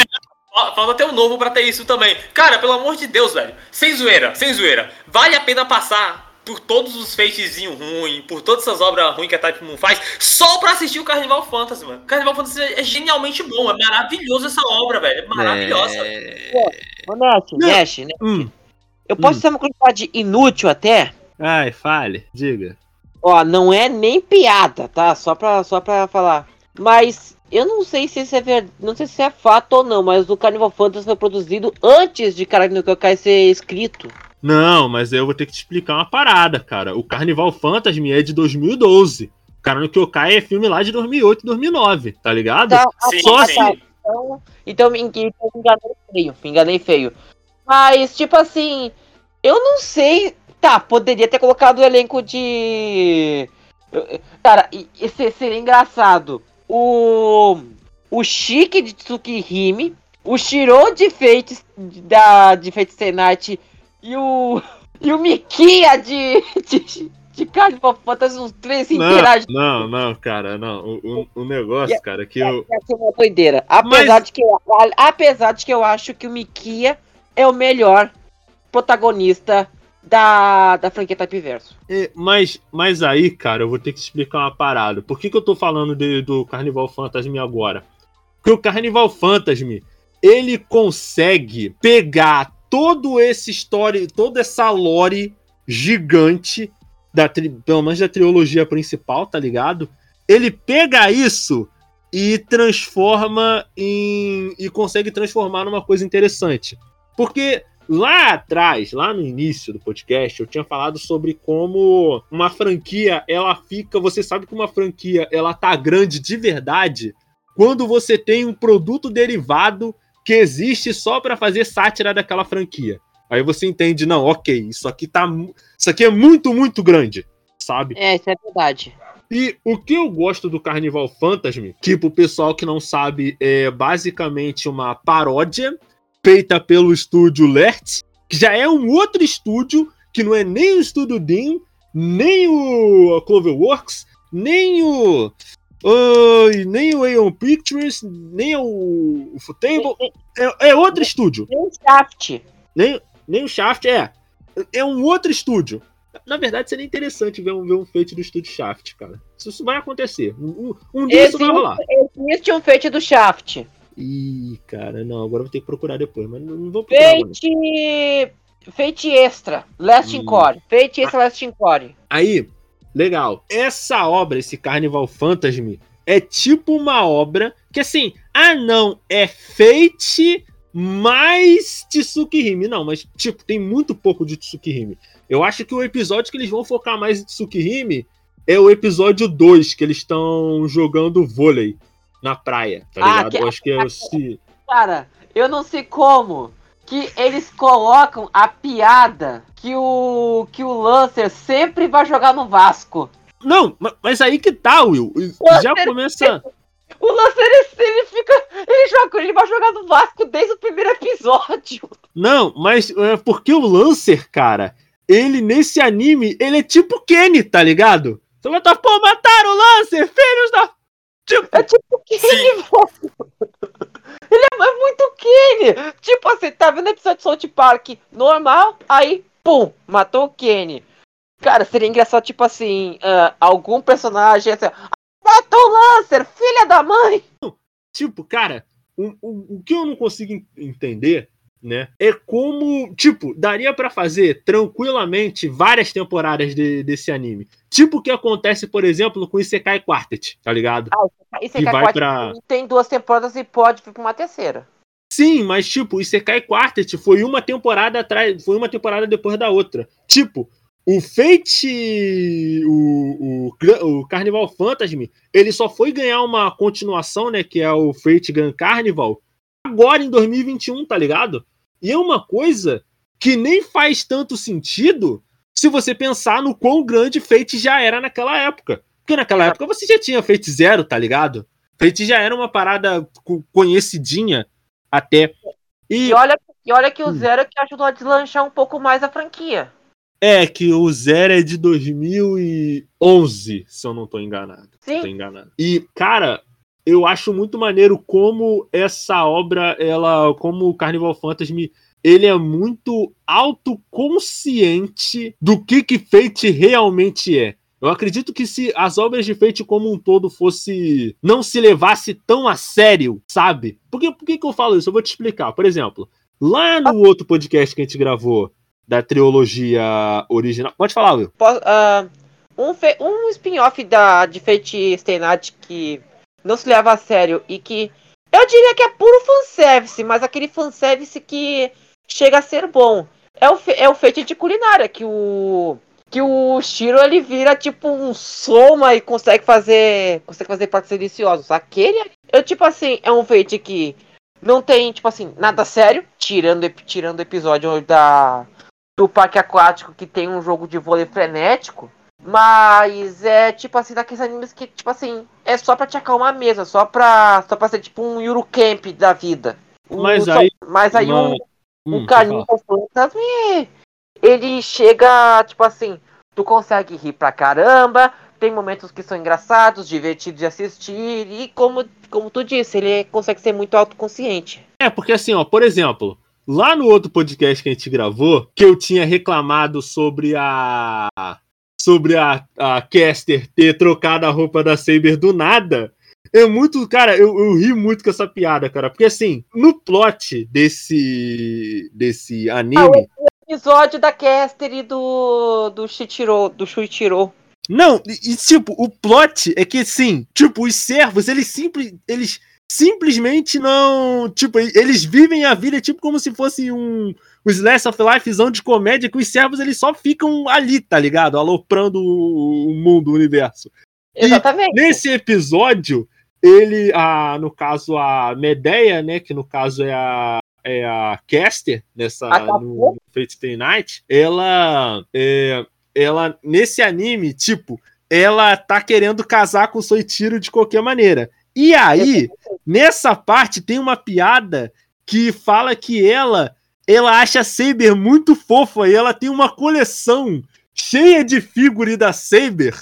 Ó, Falta até um novo pra ter isso também. Cara, pelo amor de Deus, velho. Sem zoeira, sem zoeira. Vale a pena passar por todos os feitezinhos ruins, por todas essas obras ruins que a Type Moon faz, só pra assistir o Carnival Fantasy, mano. Carnival Fantasy é genialmente bom, é maravilhoso essa obra, velho. É maravilhosa. ô Nash, Não. Nash, né? Hum. Eu posso Hum. ter uma quantidade inútil até? Ai, fale, diga. Ó, não é nem piada, tá? Só pra, só pra falar. Mas eu não sei se isso é verdade. Não sei se é fato ou não, mas o Carnival Fantasy foi produzido antes de Karate no Kyokai ser escrito. Não, mas eu vou ter que te explicar uma parada, cara. O Carnival Fantasma é de 2012. O cara no Kyokai é filme lá de 2008, 2009, tá ligado? Tá, Só sim. assim. Então, então me então me enganei feio, me enganei feio. Mas, tipo assim, eu não sei. Tá, poderia ter colocado o elenco de. Cara, e- e se- seria engraçado. O. O Chique de Tsukihime, o Shiro de Fate da de Fate Night e o. E o Mikia de. de, de Carnival Fantasy, os três se Não, não, cara, não. O, o, o negócio, cara, é que eu. Ia ser uma doideira. Apesar, Mas- de que eu, apesar de que eu acho que o Mikia é o melhor protagonista da, da franquia Type Verso. É, mas, mas aí, cara, eu vou ter que explicar uma parada. Por que, que eu tô falando de- do Carnival Fantasma agora? Porque o Carnival Fantasma, ele consegue pegar todo esse story, toda essa lore gigante, da, pelo menos da trilogia principal, tá ligado? Ele pega isso e transforma em. e consegue transformar numa coisa interessante. Porque Lá atrás, lá no início do podcast, eu tinha falado sobre como uma franquia, ela fica, você sabe que uma franquia, ela tá grande de verdade quando você tem um produto derivado que existe só para fazer sátira daquela franquia. Aí você entende, não, OK, isso aqui tá isso aqui é muito, muito grande, sabe? É, isso é verdade. E o que eu gosto do Carnival Fantasma, que pro pessoal que não sabe, é basicamente uma paródia feita pelo estúdio Lert, que já é um outro estúdio, que não é nem o estúdio Dean, nem o Cloverworks, nem o. ai, nem o Aeon Pictures, nem o, o Futable. É, é outro estúdio. Tem o Shaft. Nem, nem o Shaft, é. É um outro estúdio. Na verdade, seria interessante ver um, ver um feito do estúdio Shaft, cara. Isso, isso vai acontecer. Um, um- um dia isso vai rolar. Existe um feito do Shaft. Ih, cara, não, agora eu vou ter que procurar depois, mas não, não vou procurar. Fate. Fate Extra. Last Hum. Encore. Fate Extra Last Encore. Aí, legal. Essa obra, esse Carnival Fantasma, é tipo uma obra que assim, ah não, é Fate mais Tsukihime. Não, mas tipo, tem muito pouco de Tsukihime. Eu acho que o episódio que eles vão focar mais em Tsukihime é o episódio 2, que eles estão jogando vôlei na praia, tá Ah, ligado? que- Eu acho que é esse... Cara, eu não sei como que eles colocam a piada que o que o Lancer sempre vai jogar no Vasco. Não, ma- mas aí que tá, Will. Já começa. O Lancer, ele, ele fica. Ele joga, ele vai jogar no Vasco desde o primeiro episódio. Não, mas é porque o Lancer, cara, ele nesse anime, ele é tipo Kenny, tá ligado? Você vai estar, pô, mataram o Lancer, filhos da. Tipo, É tipo Kenny. Ele é, é muito Kenny. Tipo assim, tá vendo o episódio de South Park normal, aí, pum, matou o Kenny. Cara, seria engraçado, tipo assim, ah, algum personagem assim, "Ah, matou o Lancer, filha da mãe. tipo, cara, o, o, o que eu não consigo en- entender, né, é como, tipo, daria pra fazer tranquilamente várias temporadas de- desse anime. Tipo o que acontece, por exemplo, com Isekai Quartet, tá ligado? Isso Que vai Kakot pra- tem duas temporadas e pode vir pra uma terceira. Sim, mas tipo, Isekai Quartet foi uma temporada atrás, foi uma temporada depois da outra. Tipo, o Fate, o, o, o Carnival Phantasm, ele só foi ganhar uma continuação, né, que é o Fate Grand Carnival, agora em 2021, tá ligado? E é uma coisa que nem faz tanto sentido se você pensar no quão grande Fate já era naquela época. Porque naquela época você já tinha Fate Zero, tá ligado? Fate já era uma parada co- conhecidinha até. E E olha, e olha que o Hum. Zero é que ajudou a deslanchar um pouco mais a franquia. é que o Zero é de 2011, se eu não tô enganado. Sim. Tô enganado. E, cara, eu acho muito maneiro como essa obra, ela, como o Carnival Phantasm, ele é muito autoconsciente do que que Fate realmente é. Eu acredito que se as obras de Fate como um todo fosse não se levasse tão a sério, sabe? Por que, por que, que eu falo isso? Eu vou te explicar. Por exemplo, lá no outro podcast que a gente gravou da trilogia original. Pode falar, Will. Ah, um, um spin-off da, de Fate Stay Night que não se leva a sério e que eu diria que é puro fanservice, mas aquele fanservice que chega a ser bom. É o, é o Fate de culinária, que o. Que o Shiro ele vira tipo um soma e consegue fazer. Consegue fazer pratos deliciosos. Aquele. Eu, tipo assim, é um Fate que não tem, tipo assim, nada sério. Tirando, tirando o episódio da, do parque aquático que tem um jogo de vôlei frenético. Mas é tipo assim, daqueles animes que, tipo assim, é só pra te acalmar a mesa, só pra. Só pra ser tipo um Eurocamp da vida. Mas só- aí- mas aí Uma- o, Hum, o Phantasm, é- ele chega, tipo assim, tu consegue rir pra caramba, tem momentos que são engraçados, divertidos de assistir, e como, como tu disse, ele consegue ser muito autoconsciente. É, porque assim, ó, por exemplo, lá no outro podcast que a gente gravou, que eu tinha reclamado sobre a. sobre a, a Caster ter trocado a roupa da Saber do nada. É muito. Cara, eu, eu ri muito com essa piada, cara. Porque assim, no plot desse. desse anime. Episódio da Caster e do. do Shichiro, do Shuichiro. Não, e, e, tipo, o plot é que assim, tipo, os servos, eles simples. Eles simplesmente não. Tipo, eles vivem a vida tipo como se fosse um. O Slice of Lifezão de comédia, que os servos eles só ficam ali, tá ligado? Aloprando o, mundo, o universo. Exatamente. Nesse episódio, ele, a, no caso, a Medeia, né? Que no caso é a, é a Caster, nessa, Acabou. no Fate Stay Night, ela, é, ela, nesse anime, tipo, ela tá querendo casar com o Soichiro de qualquer maneira. E aí, nessa parte, tem uma piada que fala que ela, ela acha a Saber muito fofa e ela tem uma coleção cheia de figure da Saber,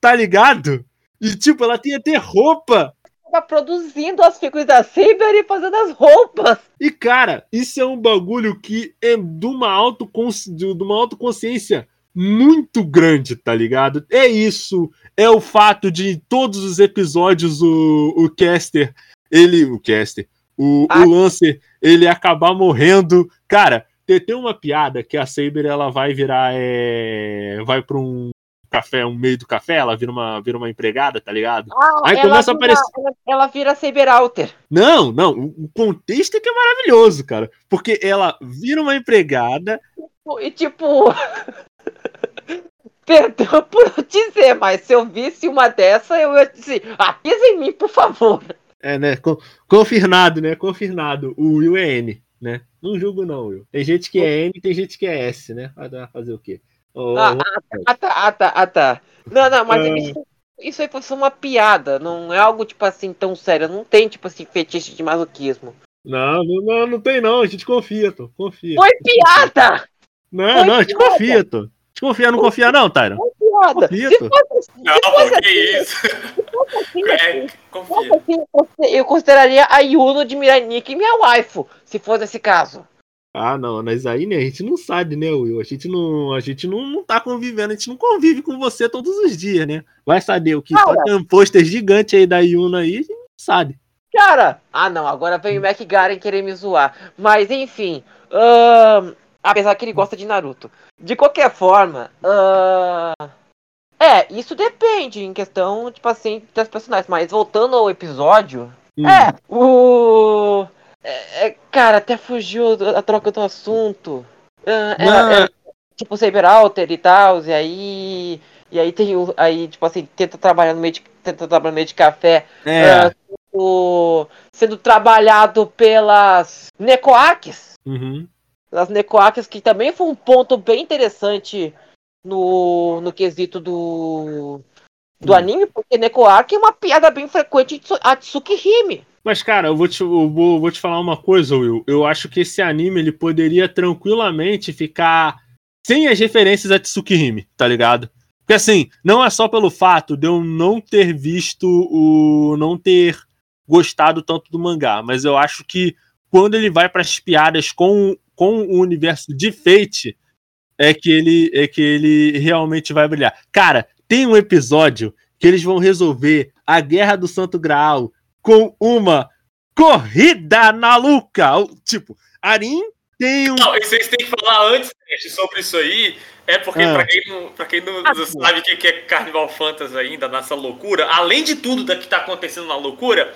tá ligado? E tipo, ela tem até roupa. Tava produzindo as figuras da Saber e fazendo as roupas. E cara, isso é um bagulho que é de uma, autoconsci... de uma autoconsciência muito grande, tá ligado? É isso, é o fato de em todos os episódios o, o Caster, ele, o Caster, o, Ah. o Lancer, ele acabar morrendo. Cara, tem, tem uma piada que a Saber ela vai virar, é, vai pra um café, um meio do café, ela vira uma, vira uma empregada, tá ligado? Ah, Aí começa a vira- aparecer- Ela, ela vira Saber Alter. Não, não, o o contexto é que é maravilhoso, cara. Porque ela vira uma empregada, E tipo. Perdão por dizer, mas se eu visse uma dessa, eu ia dizer, ah, pisa em mim, por favor. É, né? con- Confirmado, né? Confirmado. O Will é N, né? Não julgo, não, Will. Tem gente que é N tem gente que é S, né? Vai fazer o quê? Ô, Ah, Ah, tá, ah, tá, ah, tá. Não, não, mas Ah. isso aí foi só uma piada, não é algo, tipo assim, tão sério. Não tem, tipo assim, fetiche de masoquismo. Não, não, não, tem não, a gente confia, Tô. Confia. Foi piada! Não, foi não, a gente piada. confia, Tô. Confia, não confia não, Tyron. Foi Confia, Se fosse, Não, se fosse assim, isso. se fosse assim, É, eu consider- eu consideraria a Yuno de Miranik minha waifu, se fosse esse caso. Ah, não, mas aí, né, a gente não sabe, né, Will? A gente não, a gente não, não tá convivendo, a gente não convive com você todos os dias, né? Vai saber o que Cara. tá tem um pôster gigante aí da Yuna aí, a gente não sabe. Cara, ah não, agora vem o Mac Garen querer me zoar. Mas enfim, ahn, apesar que ele gosta de Naruto. De qualquer forma, ahn, é, isso depende em questão, tipo assim, das personagens. Mas voltando ao episódio, Hum. é, o. é, é, cara, até fugiu a troca do assunto. Ah, Não. era, tipo, Saber Alter e tal, e aí. E aí tem o. Aí, tipo assim, tenta trabalhar no meio de. Tenta trabalhar no meio de café É. o- sendo trabalhado pelas Necoaques. Uhum. As Necoaques, que também foi um ponto bem interessante no, no quesito do, do Hum. anime, porque Necoaque é uma piada bem frequente de Tsu- a Tsukihime. Mas, cara, eu vou te, eu vou, vou te falar uma coisa, Will. Eu acho que esse anime ele poderia tranquilamente ficar sem as referências a Tsukihime, tá ligado? Porque assim, não é só pelo fato de eu não ter visto o. não ter gostado tanto do mangá, mas eu acho que quando ele vai para as piadas com, com o universo de Fate, é que ele é que ele realmente vai brilhar. Cara, tem um episódio que eles vão resolver a Guerra do Santo Graal com uma corrida na Luca. O- Tipo, Arin tem um. Não, vocês têm que falar antes gente, sobre isso aí. É porque, Ah. pra quem não, pra quem não, Ah, sabe o que que é Carnival Fantasy ainda, nessa loucura, além de tudo da que tá acontecendo na loucura,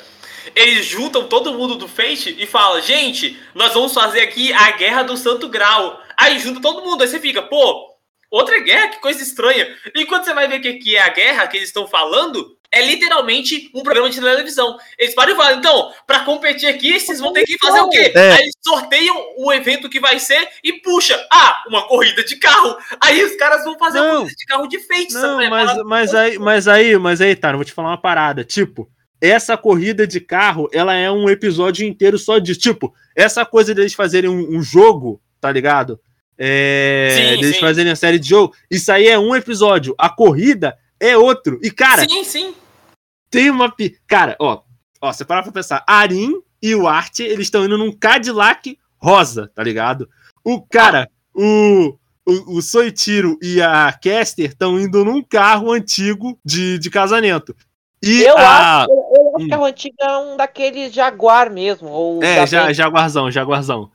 eles juntam todo mundo do Fate e falam: gente, nós vamos fazer aqui a Guerra do Santo Grau. Aí junta todo mundo, aí você fica, pô, outra guerra? Que coisa estranha. E quando você vai ver o que que é a guerra que eles estão falando, é literalmente um programa de televisão. Eles param e falam, então, pra competir aqui, vocês vão ter que fazer o quê? É. Aí eles sorteiam o evento que vai ser e puxa, ah, uma corrida de carro. Aí os caras vão fazer uma Não. corrida de carro de feito. Não, sabe? mas, mas aí, mas aí, mas aí, tá, eu vou te falar uma parada. Tipo, essa corrida de carro, ela é um episódio inteiro só disso. Tipo, essa coisa deles fazerem um, um jogo, tá ligado? É, Sim, deles sim. fazerem a série de jogo. Isso aí é um episódio. A corrida é outro. E, cara, sim, sim. tem uma. Cara, ó, ó, você parar pra pensar. Arin e o Art, eles estão indo num Cadillac rosa, tá ligado? O cara, o. O, o Soichiro e a Caster estão indo num carro antigo de, de casamento. E Eu a. acho, eu, Hum. que a antiga é um daqueles Jaguar mesmo. Ou É, ja. Jaguarzão, Jaguarzão.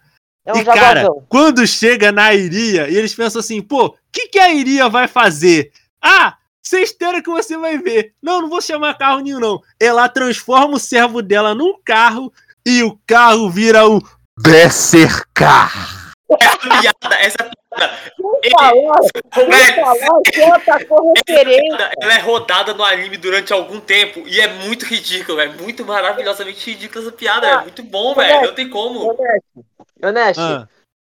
é um e, cara, Jaguarzão. quando chega na Iria, e eles pensam assim, pô, o que, que a Iria vai fazer? Ah, você espera que você vai ver. Não, não vou chamar carro nenhum, não. Ela transforma o servo dela num carro e o carro vira o Berserker. Essa piada, essa piada, Sem falar, velho, falar que ela tacou referência. ela é rodada no anime durante algum tempo e é muito ridículo, é muito maravilhosamente ridícula essa piada, é muito bom, velho, não tem como. Yonesh, Ah,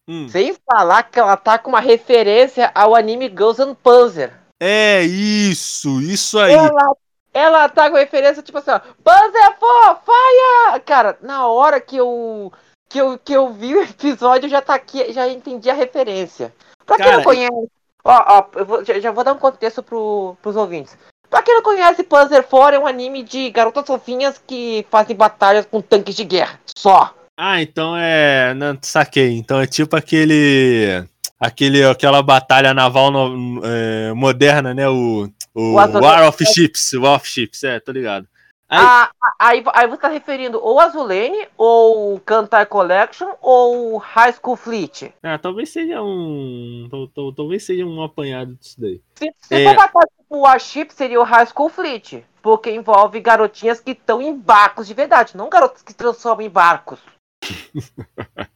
hum. sem falar que ela tá com uma referência ao anime Girls and Panzer. É isso, isso aí. Ela, ela tá com referência, tipo assim, ó, Panzer for fire! Cara, na hora que eu, que eu, que eu vi o episódio, já tá aqui, já entendi a referência. Pra quem Cara, não conhece, ó, ó, eu vou- já, já vou dar um contexto pro, pros ouvintes. Pra quem não conhece, Panzer IV é um anime de garotas fofinhas que fazem batalhas com tanques de guerra. Só. Ah, então é. Não, saquei. Então é tipo aquele. aquele aquela batalha naval no- é, moderna, né? O, o O War of Ships. War of Ships, é, tô ligado. Aí- Ah, aí, aí você tá referindo ou Azulene, ou Kantai Collection, ou High School Fleet. Ah, talvez seja um. tal- tal- Talvez seja um apanhado disso daí. Se, se É. for batalha tipo Warship, seria o High School Fleet. Porque envolve garotinhas que estão em barcos de verdade, não garotas que transformam em barcos.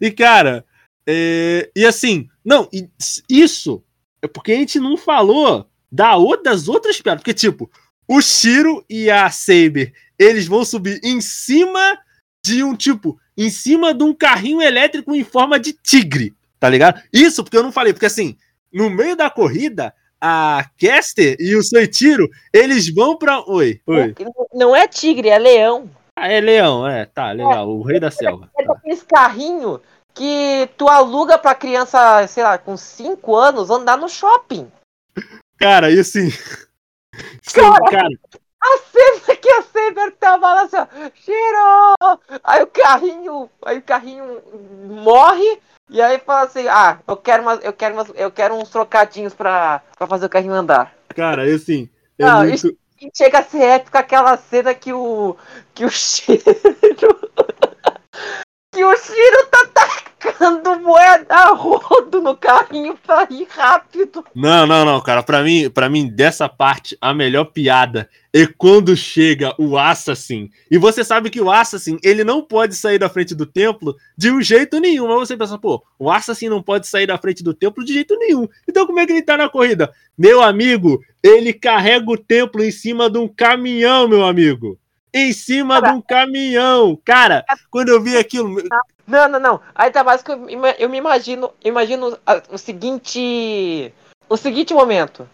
E, cara, é, e assim, não, isso é porque a gente não falou da, das outras piadas. Porque, tipo, o Shiro e a Saber, eles vão subir em cima de um, tipo, em cima de um carrinho elétrico em forma de tigre, tá ligado? Isso porque eu não falei, porque assim, no meio da corrida, a Caster e o Soitiro, eles vão pra. Oi, oi. Não é tigre, é leão. Ah, é leão, é, tá, legal. O rei da selva. É daqueles carrinhos que tu aluga pra criança, sei lá, com 5 anos andar no shopping. Cara, e assim. Cara, cara, A cena que a Saber tava lá assim, ó, cheiro! Aí o carrinho, aí o carrinho morre, e aí fala assim, ah, eu quero umas, eu quero umas, eu quero uns trocadinhos pra, pra fazer o carrinho andar. cara, assim. É Não, muito... Chega a ser épico aquela cena que o. que o Shiro. que o Shiro tá tacando moeda a rodo no carrinho pra ir rápido. Não, não, não, cara. Pra mim, pra mim, dessa parte, a melhor piada é quando chega o Assassin. E você sabe que o Assassin, ele não pode sair da frente do templo de um jeito nenhum. Mas você pensa, pô, o Assassin não pode sair da frente do templo de jeito nenhum. Então como é que ele tá na corrida? Meu amigo, ele carrega o templo em cima de um caminhão, meu amigo. Em cima de um caminhão. Cara, quando eu vi aquilo. Não, não, não. Aí tá mais que eu, eu me imagino. eu imagino o seguinte. O seguinte momento.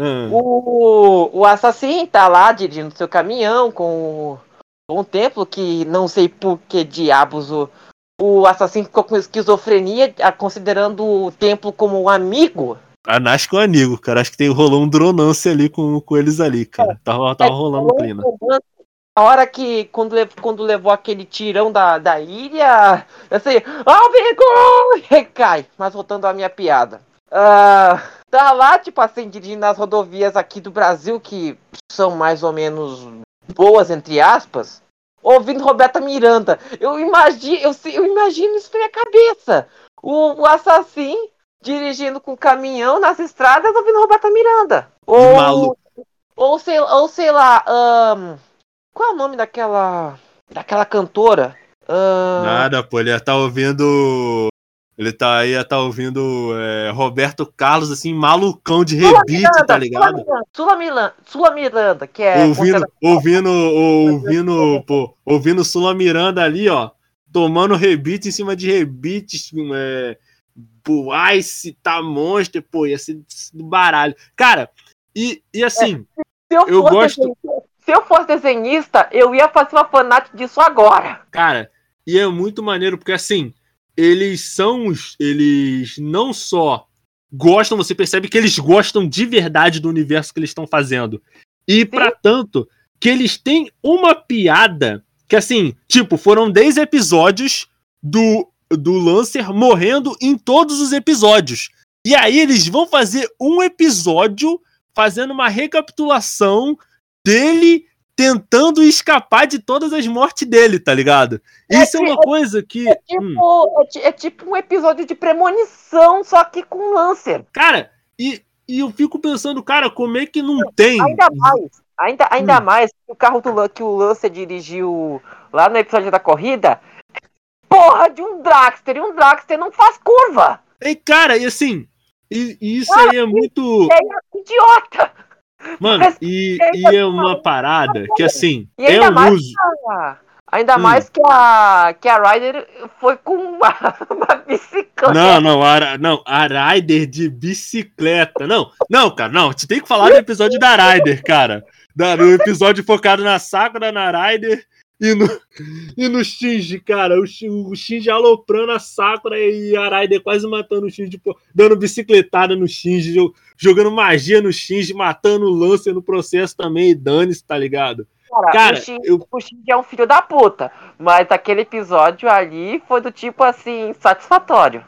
Ah, O, o assassino tá lá dirigindo seu caminhão com, o- com o templo, que não sei por que diabos o, o assassino ficou com esquizofrenia, considerando o templo como um amigo. a Nash com amigo, cara. Acho que tem, rolou um dronance ali com, com eles ali, cara. Tava, tava rolando o clima. A hora que, quando, quando levou aquele tirão da, da ilha, assim, amigo! E cai. Mas voltando à minha piada. Ah, tá lá, tipo assim, dirigindo as rodovias aqui do Brasil, que são mais ou menos boas, entre aspas, ouvindo Roberta Miranda. Eu imagino, eu, eu imagino isso na minha cabeça. O, o assassino dirigindo com caminhão nas estradas ouvindo Roberta Miranda. Ou, maluco. ou, sei, ou sei lá, ahn, qual é o nome daquela. daquela cantora? Ahn, Nada, pô, ele ia tá ouvindo. Ele tá aí, ia tá ouvindo é, Roberto Carlos, assim, malucão de rebite, tá ligado? Sula Miranda, Sula Miranda, que é. ouvindo, ouvindo, ouvindo, pô, ouvindo Sula Miranda ali, ó, tomando rebite em cima de rebites, é, pô, Ice, tá monstro, pô, ia ser do baralho. Cara, e, e assim, Se eu, eu gosto- desenhista- se eu fosse desenhista, eu ia fazer uma fanart disso agora. Cara, e é muito maneiro, porque assim, eles são. Eles não só gostam, você percebe que eles gostam de verdade do universo que eles estão fazendo. E pra tanto, que eles têm uma piada que, assim, tipo, foram 10 episódios do, do Lancer morrendo em todos os episódios. E aí eles vão fazer um episódio fazendo uma recapitulação dele tentando escapar de todas as mortes dele, tá ligado? Isso é, É, uma coisa que. É tipo, hum, é, ti- é tipo um episódio de premonição, só que com Lancer. cara, e, e eu fico pensando, cara, como é que não tem. Ainda mais, ainda, ainda Hum. mais que o carro do, que o Lancer dirigiu lá no episódio da corrida. Porra de um Dragster, e um Dragster não faz curva. E, cara, e assim. E, e isso aí é muito. É idiota. Mano, e, e é uma parada que, assim, E é ainda um mais uso. Ainda Hum. mais que a, que a Ryder foi com uma, uma bicicleta. Não, não, a, não, a Ryder de bicicleta. Não, não, cara, não. Você tem que falar do episódio da Ryder, cara. Da, no episódio focado na Sakura, na Ryder e no, e no Shinji, cara. O, o Shinji aloprando a Sakura e a Ryder quase matando o Shinji, dando bicicletada no Shinji, jo- jogando magia no Shinji, matando o Lancer no processo também, e dane-se, tá ligado? Cara, Cara, o, Shinji, eu- o Shinji é um filho da puta. Mas aquele episódio ali foi do tipo assim, satisfatório.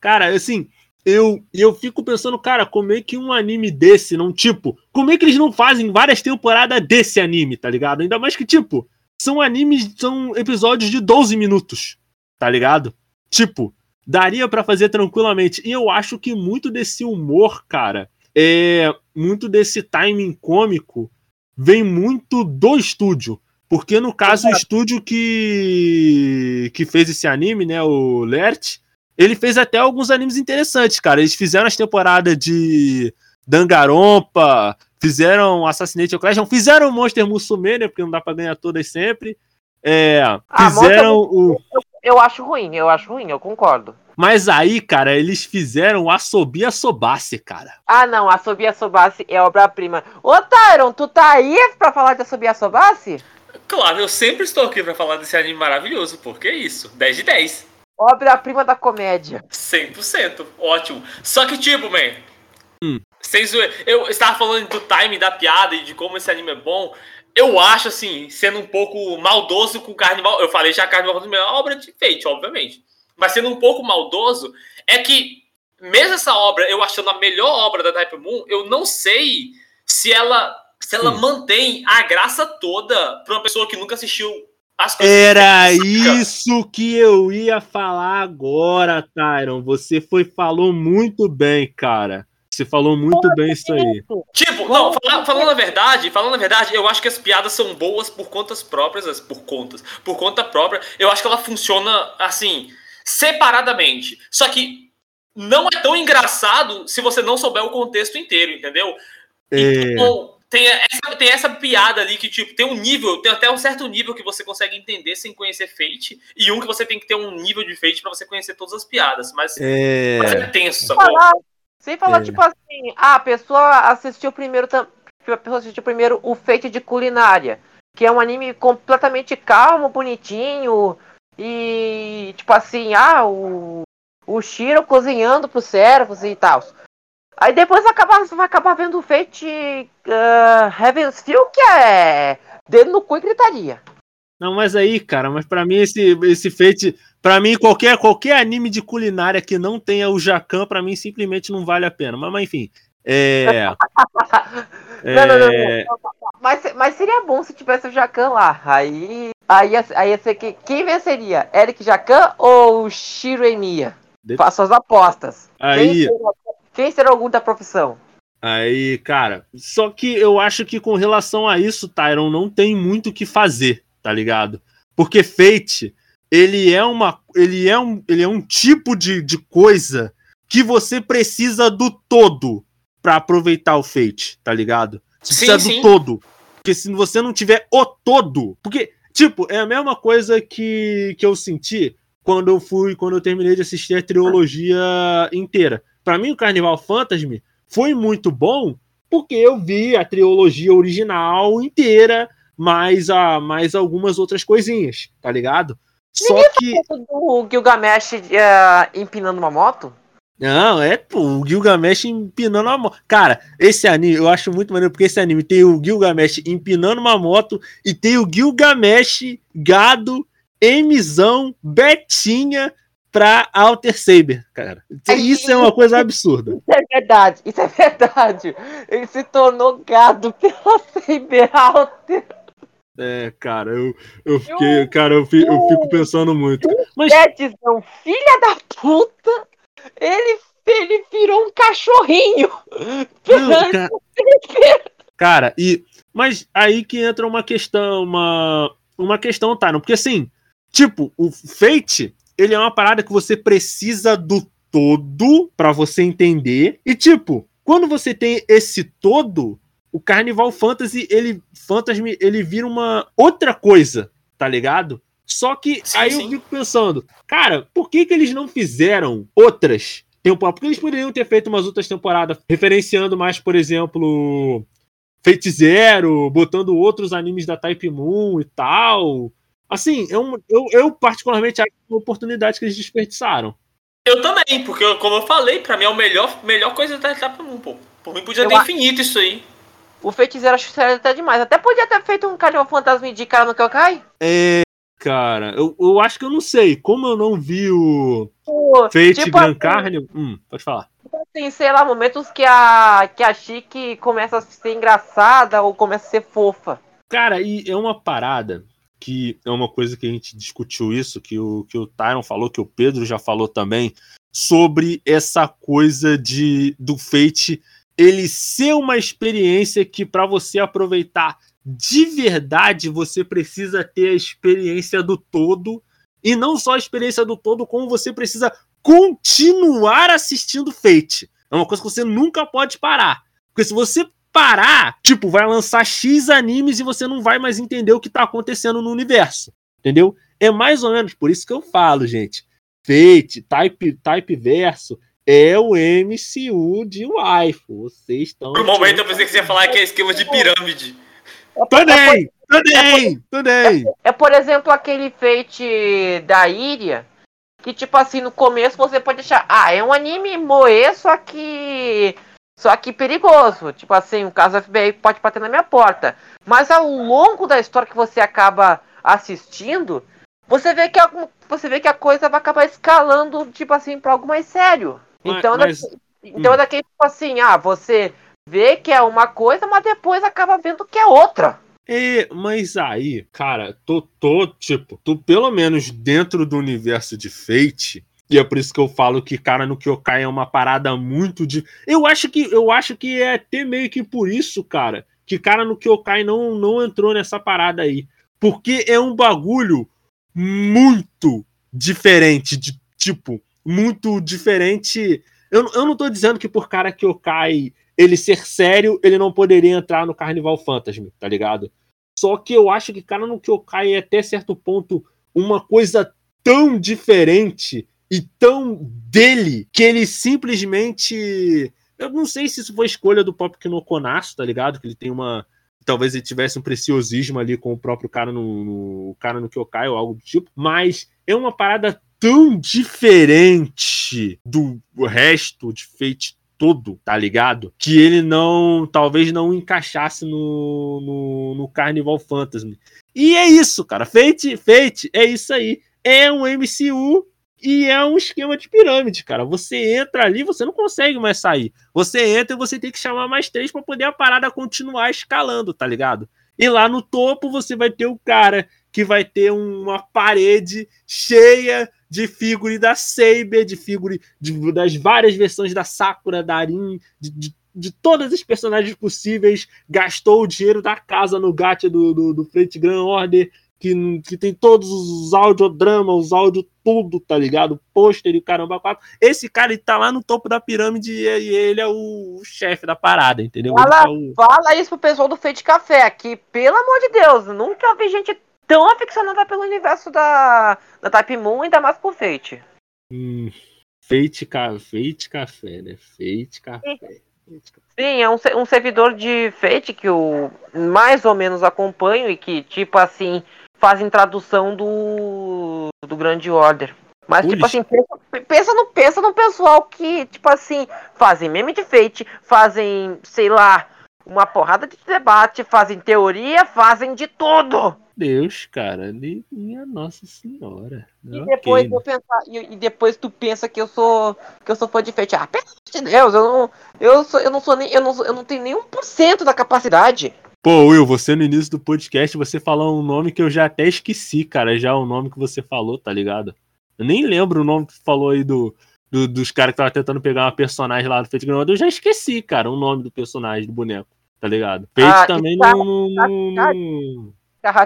Cara, assim, eu, eu fico pensando, cara, como é que um anime desse não, tipo, como é que eles não fazem várias temporadas desse anime, tá ligado? Ainda mais que, tipo, são animes, são episódios de 12 minutos, tá ligado? Tipo, daria pra fazer tranquilamente. E eu acho que muito desse humor, cara, é muito desse timing cômico vem muito do estúdio. Porque no caso, o estúdio que, que fez esse anime, né, o Lert, ele fez até alguns animes interessantes, cara. Eles fizeram as temporadas de Dangarompa, fizeram Assassinate Clash, fizeram Monster Musume, né? Porque não dá pra ganhar todas sempre. É, Ah, fizeram o. eu acho ruim, eu acho ruim, eu concordo. Mas aí, cara, eles fizeram a Sobia Sobasse, cara. Ah, não, a Sobia Sobasse é obra-prima. Ô, Tyron, tu tá aí pra falar de Sobia Sobasse? Claro, eu sempre estou aqui pra falar desse anime maravilhoso, porque é isso, 10 de 10. Obra-prima da comédia. 100%, ótimo. Só que, tipo, man. Sem zoeira, eu estava falando do time da piada e de como esse anime é bom. Eu acho, assim, sendo um pouco maldoso com o Carnival. Eu falei já Carnival é a melhor obra de Fate, obviamente. Mas sendo um pouco maldoso, é que, mesmo essa obra, eu achando a melhor obra da Type Moon, eu não sei se ela, se ela Hum. mantém a graça toda pra uma pessoa que nunca assistiu as coisas. Era isso que eu ia falar agora, Tyron. Você foi falou muito bem, cara. Você falou muito bem isso aí. Tipo, não, fala- falando a verdade, falando a verdade, eu acho que as piadas são boas por contas próprias, as- por contas, por conta própria. Eu acho que ela funciona assim, separadamente. Só que não é tão engraçado se você não souber o contexto inteiro, entendeu? É, Então, tem essa, tem essa piada ali que, tipo, tem um nível, tem até um certo nível que você consegue entender sem conhecer Fate, e um que você tem que ter um nível de Fate pra você conhecer todas as piadas. Mas é, mas é tenso, sacou? Sem falar, É. tipo assim, ah, a pessoa assistiu primeiro tam- a pessoa assistiu primeiro o Fate de Culinária, que é um anime completamente calmo, bonitinho, e tipo assim, ah, o, o Shiro cozinhando pros servos e tal. Aí depois acaba, vai acabar vendo o Fate uh, Heaven's Feel, que é dedo no cu e gritaria. Não, mas aí, cara, mas pra mim esse esse Fate, para mim qualquer qualquer anime de culinária que não tenha o Jacan, pra mim simplesmente não vale a pena. Mas, mas enfim, é, Não, não, não, é, não. Mas, mas seria bom se tivesse o Jacan lá. Aí, aí, aí ia ser que, quem venceria? Eric Jacan ou Shiro Emiya? De- Faça as apostas. Aí- Quem será, quem será algum da profissão? Aí, cara, só que eu acho que com relação a isso, Tyron, não tem muito o que fazer, tá ligado? Porque Fate, ele é uma. Ele é um, ele é um tipo de, de coisa que você precisa do todo pra aproveitar o Fate, tá ligado? Você Sim, precisa do sim. todo. Porque se você não tiver o todo. Porque, tipo, é a mesma coisa que, que eu senti quando eu fui, quando eu terminei de assistir a trilogia inteira. Pra mim, o Carnival Fantasy foi muito bom porque eu vi a trilogia original inteira, mais, a, mais algumas outras coisinhas, tá ligado? Só que. O Gilgamesh eh, empinando uma moto? Não, é pô, o Gilgamesh empinando uma moto. Cara, esse anime eu acho muito maneiro porque esse anime tem o Gilgamesh empinando uma moto e tem o Gilgamesh, Gado, Emizão, Betinha pra Alter Saber, cara. Isso é uma coisa absurda. Isso é verdade, isso é verdade. Ele se tornou gado pela Cyberalter. É, cara, eu, eu fiquei, cara, eu fico, eu fico pensando muito. Mas, Edson, filha da puta, ele, ele virou um cachorrinho. não, cara, cara, e mas aí que entra uma questão, uma uma questão, tá? Porque assim, tipo, o Fate, ele é uma parada que você precisa do todo pra você entender. E tipo, quando você tem esse todo, o Carnival Fantasy, ele Fantasy, ele vira uma outra coisa, tá ligado? Só que Sim, aí eu sim. fico pensando, cara, por que que eles não fizeram outras temporadas? Porque eles poderiam ter feito umas outras temporadas referenciando mais, por exemplo, Fate Zero, botando outros animes da Type Moon e tal. Assim, é um, eu, eu particularmente acho que é uma oportunidade que eles desperdiçaram. Eu também, porque como eu falei, pra mim é a melhor, melhor coisa da etapa 1, pô. Por mim podia Eu ter a- infinito isso aí. O feiticeiro acho que seria até demais. Até podia ter feito um Carnival Fantasma de cara no Kyokai. É, cara, eu, eu acho que eu não sei. Como eu não vi o Tipo, Fate tipo Gran assim, Carnival. Hum, pode falar. assim, sei lá, momentos que a, que a Chique começa a ser engraçada ou começa a ser fofa. Cara, e é uma parada que é uma coisa que a gente discutiu isso, que o, que o Tyron falou, que o Pedro já falou também, sobre essa coisa de do Fate ele ser uma experiência que para você aproveitar de verdade você precisa ter a experiência do todo e não só a experiência do todo, como você precisa continuar assistindo Fate. É uma coisa que você nunca pode parar. Porque se você parar, tipo, vai lançar X animes e você não vai mais entender o que tá acontecendo no universo. Entendeu? É mais ou menos por isso que eu falo, gente. Fate, Type, type Verso é o MCU de waifu. Vocês estão. Por um momento eu pensei que você ia falar que é esquema de pirâmide. Também, também, também. É, por exemplo, aquele Fate da Iria, que tipo assim, no começo você pode achar, ah, é um anime moe, só que só que perigoso. Tipo assim, o caso FBI pode bater na minha porta. Mas ao longo da história que você acaba assistindo, você vê que a, você vê que a coisa vai acabar escalando, tipo assim, para algo mais sério. Então, mas, daqui, então hum. daqui, tipo assim, ah, você vê que é uma coisa, mas depois acaba vendo que é outra. É, mas aí, cara, tô, tô, tipo, tô pelo menos dentro do universo de Fate. E é por isso que eu falo que, cara, no Kyokai é uma parada muito de. Eu acho que eu acho que é até meio que por isso, cara, que cara no Kyokai não, não entrou nessa parada aí. Porque é um bagulho muito diferente, de tipo, muito diferente. Eu, eu não tô dizendo que por cara Kyokai ele ser sério, ele não poderia entrar no Carnival Fantasy, tá ligado? Só que eu acho que, cara, no Kyokai é até certo ponto uma coisa tão diferente e tão dele que ele simplesmente. Eu não sei se isso foi escolha do Pop no Konasu, tá ligado? Que ele tem uma. Talvez ele tivesse um preciosismo ali com o próprio cara no, no cara no Kyokai ou algo do tipo, mas é uma parada tão diferente do resto de Fate todo, tá ligado? Que ele não, talvez não encaixasse no, no, no Carnival Fantasy. E é isso, cara. Fate, Fate, é isso aí. É um MCU e é um esquema de pirâmide, cara. Você entra ali, você não consegue mais sair. Você entra e você tem que chamar mais três para poder a parada continuar escalando, tá ligado? E lá no topo você vai ter o cara que vai ter uma parede cheia de figure da Saber, de figure de, das várias versões da Sakura, da Arin, de, de, de, todas as personagens possíveis, gastou o dinheiro da casa no gacha do, do, do Frente Grand Order, que, que tem todos os audiodramas, os áudios tudo, tá ligado? Pôster e caramba, quatro. Esse cara ele tá lá no topo da pirâmide e ele é o, chefe da parada, entendeu? Fala, é o... fala isso pro pessoal do Feito Café, que, pelo amor de Deus, nunca vi gente tão aficionada pelo universo da, da Type Moon, ainda mais por Fate. Hum, Fate, ca... Fate Café, né? Fate Café. Sim, é um, um servidor de Fate que eu mais ou menos acompanho e que, tipo assim, fazem tradução do, do Grande Order. Mas, Ui. tipo assim, pensa, pensa, no, pensa no pessoal que, tipo assim, fazem meme de Fate, fazem, sei lá, uma porrada de debate, fazem teoria, fazem de tudo. Deus, cara, minha Nossa Senhora. E depois, okay. pensar, e, e, depois tu pensa que eu sou que eu sou fã de Fate. Ah, pelo amor de Deus, eu não, eu, sou, eu não sou nem eu não, eu não tenho nem 1% da capacidade. Pô, Will, você no início do podcast, você falou um nome que eu já até esqueci, cara. Já o nome que você falou, tá ligado? Eu nem lembro o nome que você falou aí do, do dos caras que estavam tentando pegar uma personagem lá do Fate Grand Eu já esqueci, cara, o nome do personagem, do boneco, tá ligado? Fate ah, também tá, não, não, tá, não,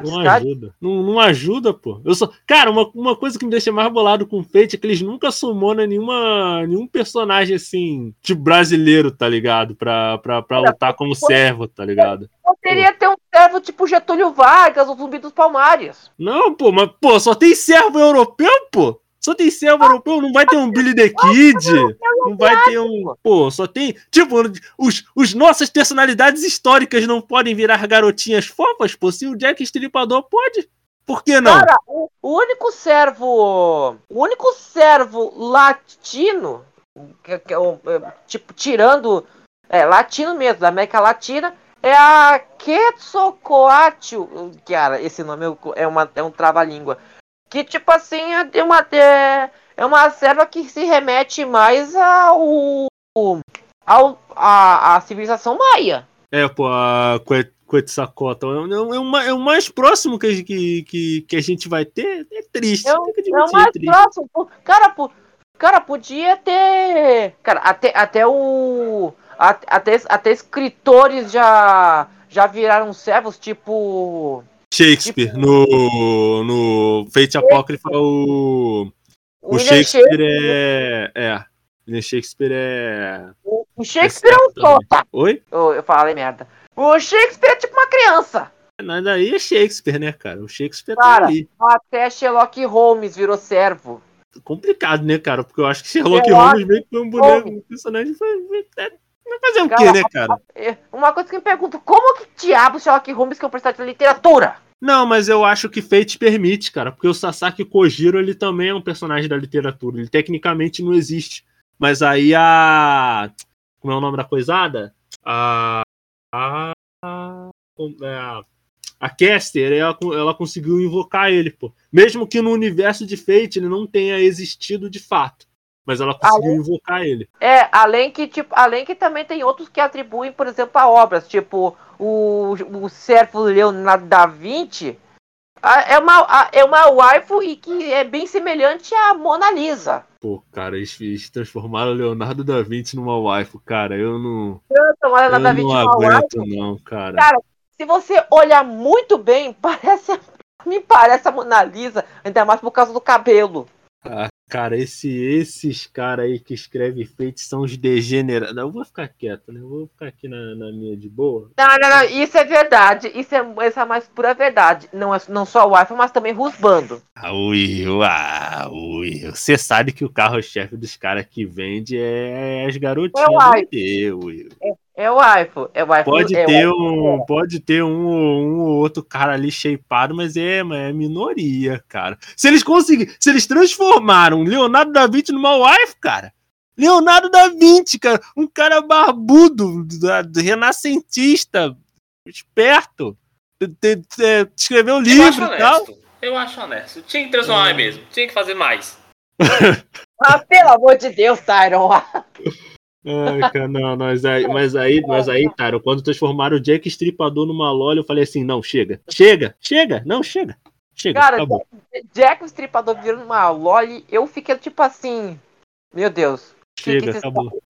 não ajuda. Não, não, ajuda, pô. Eu só... Cara, uma, uma coisa que me deixa mais bolado com o Fate é que eles nunca summonam nenhuma, nenhum personagem assim, tipo brasileiro, tá ligado? Pra, pra, pra lutar como servo, tá ligado? Poderia ter um servo tipo Getúlio Vargas, o zumbi dos Palmares. Não, pô, mas, pô, só tem servo europeu, pô? Só tem servo europeu, não vai ter um Billy the Kid, não vai ter um. Pô, só tem. Tipo, os, os nossas personalidades históricas não podem virar garotinhas fofas, pô. Se o Jack Estripador pode. Por que não? Cara, o, único servo. O único servo latino. Que, que, é, tipo, tirando. É, latino mesmo, da América Latina. É a Quetzalcoatl. Cara, esse nome é, uma, é um trava-língua que tipo assim é uma é, é uma serva que se remete mais ao ao a, a civilização maia. É, pô, a Quetzalcoatl é, é, uma, é o mais próximo que, que, que, a gente vai ter. É triste. É, é o mais é próximo. Cara, pô, cara, podia ter. Cara, até, até o. Até, até escritores já, já viraram servos, tipo. Shakespeare. Tipo, no, no Fate Apócrifa, o. O Shakespeare, Shakespeare, é. É. William Shakespeare é. O Shakespeare é um tota. Oi? Eu, eu falei merda. O Shakespeare é tipo uma criança. Mas aí é Shakespeare, né, cara? O Shakespeare Cara, tá ali. Até Sherlock Holmes virou servo. Complicado, né, cara? Porque eu acho que Sherlock Eu Holmes meio que foi um boneco, um personagem. Foi, é, vai fazer o Cara, quê, né, cara? É, Uma coisa que eu me pergunto, como que diabo Sherlock Holmes que é um personagem de literatura? Não, mas eu acho que Fate permite, cara. Porque o Sasaki Kojiro, ele também é um personagem da literatura. Ele tecnicamente não existe. Mas aí a. Como é o nome da coisada? A. A. é, A, a Caster, ela, ela conseguiu invocar ele, pô. Mesmo que no universo de Fate ele não tenha existido de fato. Mas ela conseguiu invocar ele. É, além que, tipo, além que também tem outros que atribuem, por exemplo, a obras, tipo o, o servo Leonardo da Vinci. É uma, é uma waifu e que é bem semelhante à Mona Lisa. Pô, cara, eles, eles transformaram Leonardo da Vinci numa waifu, cara. Eu não. Então, Eu Leonardo da Vinci não é uma waifu. aguento, não, cara. Cara, Se você olhar muito bem, parece. Me parece a Mona Lisa, ainda mais por causa do cabelo. Ah, cara, esse, esses caras aí que escrevem feitos são os degenerados. Eu vou ficar quieto, né? Eu vou ficar aqui na, na minha de boa. Não, não, não, isso é verdade. Isso é, isso é a mais pura verdade. Não, é, não só o Wi-Fi, mas também rusbando. Ah, Will, ah, Will. Você sabe que o carro-chefe dos caras que vende é as garotinhas É o iPhone. Will. É o Wi-Fi. É o Wi-Fi. Pode é o ter um, pode ter um, um ou outro cara ali shapeado, mas é, mas é minoria, cara. Se eles conseguirem, se eles transformaram Leonardo da Vinci numa wife, cara. Leonardo da Vinci, cara, um cara barbudo, da- do renascentista, esperto, escreveu Eu acho livro e tal. honesto. Eu acho honesto. Tinha que transformar É. mesmo. Tinha que fazer mais. Ah, pelo amor de Deus, Tyron. Ai, cara, não, mas aí, mas aí, mas aí, cara, quando transformaram o Jack Stripador numa LOL, eu falei assim, não, chega, chega, chega, não, chega, chega, Cara, acabou. Jack o Estripador virando uma loli, eu fiquei tipo assim. Meu Deus. que Chega, acabou.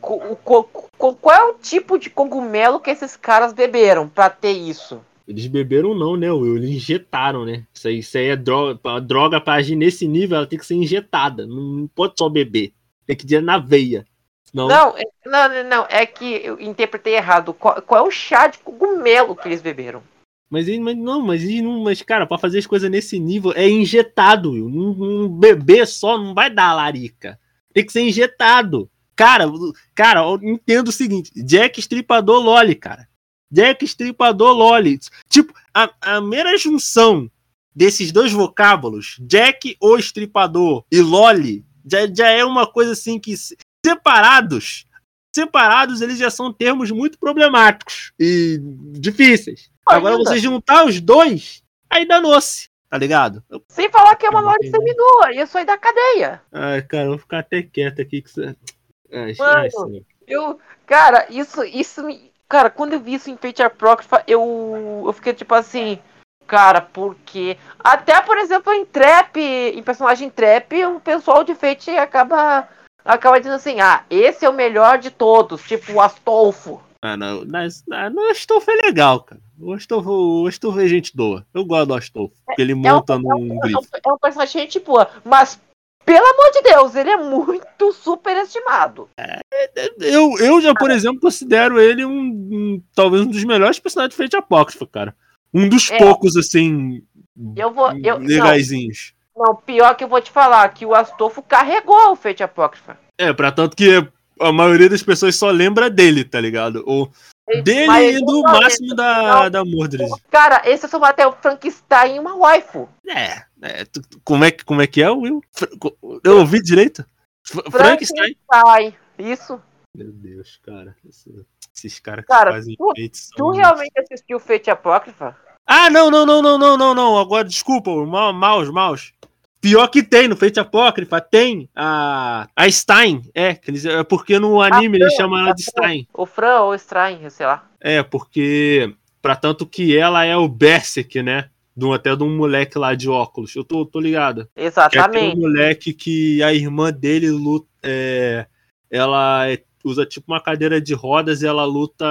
Qual é o tipo de cogumelo que esses caras beberam pra ter isso? Eles beberam não, né, Will? Eles injetaram, né? Isso aí, isso aí é droga. A droga pra agir nesse nível, ela tem que ser injetada. Não pode só beber. Tem que ir na veia. Não, é- não, não, não, é que eu interpretei errado. Qual, qual é o chá de cogumelo que eles beberam? mas, mas não, mas, mas, cara, pra fazer as coisas nesse nível é injetado, Will. Um, um bebê só não vai dar larica. Tem que ser injetado. Cara, cara, eu entendo o seguinte: Jack Stripador Loli, cara. Jack Stripador Loli. Tipo, a, a mera junção desses dois vocábulos, Jack o Estripador e Loli, já, já é uma coisa assim que separados, separados eles já são termos muito problemáticos e difíceis. Agora Ainda. você juntar os dois, aí danou-se, tá ligado? Sem falar que é uma Entendi. seminua, e eu sou da cadeia. ai, cara, eu vou ficar até quieto aqui que você. Ai, Mano, ai. Eu, cara, isso, isso me. Cara, quando eu vi isso em Fate Apócrifa, eu, eu fiquei tipo assim. Cara, por quê? Até, por exemplo, em Trap, em personagem Trap, o pessoal de Fate acaba, acaba dizendo assim: ah, esse é o melhor de todos, tipo o Astolfo. Ah, não, mas, ah, não, o Astolfo é legal, cara. O Astolfo, o Astolfo é gente boa. Eu gosto do Astolfo, porque ele monta num É um, é um personagem gente boa, mas, pelo amor de Deus, ele é muito superestimado. Eu, eu já, por exemplo, considero ele um, um- talvez um dos melhores personagens de Fate Apócrifa, cara. Um dos É. poucos, assim, Eu vou. Eu, legaisinhos. não, pior que eu vou te falar, que o Astolfo carregou o Fate Apócrifa. É, pra tanto que a maioria das pessoas só lembra dele, tá ligado? Ou dele Mas- e do não, máximo da, da Mordred. Cara, esse é só até o Frankenstein e uma waifu. É, é, tu- como, é, que- como é que é, Will? Eu ouvi direito? Fra- Frankenstein? Frankenstein. Isso. Meu Deus, cara. esse- esses caras que Cara, fazem tu- são Tu realmente assistiu Fate Apócrifa? Ah, não, não, não, não, não, não, não. Agora, desculpa, maus, maus. Pior que tem, no Fate Apócrifa, tem a, a Stein. É, é porque no anime eles chamam ela de Stein. O Fran ou o Strain, sei lá. É, porque. Pra tanto que ela é o Berserk, né? Um- até de um moleque lá de óculos. Eu tô, tô ligado. Que é Exatamente. moleque que a irmã dele luta. é, ela é- usa tipo uma cadeira de rodas e ela luta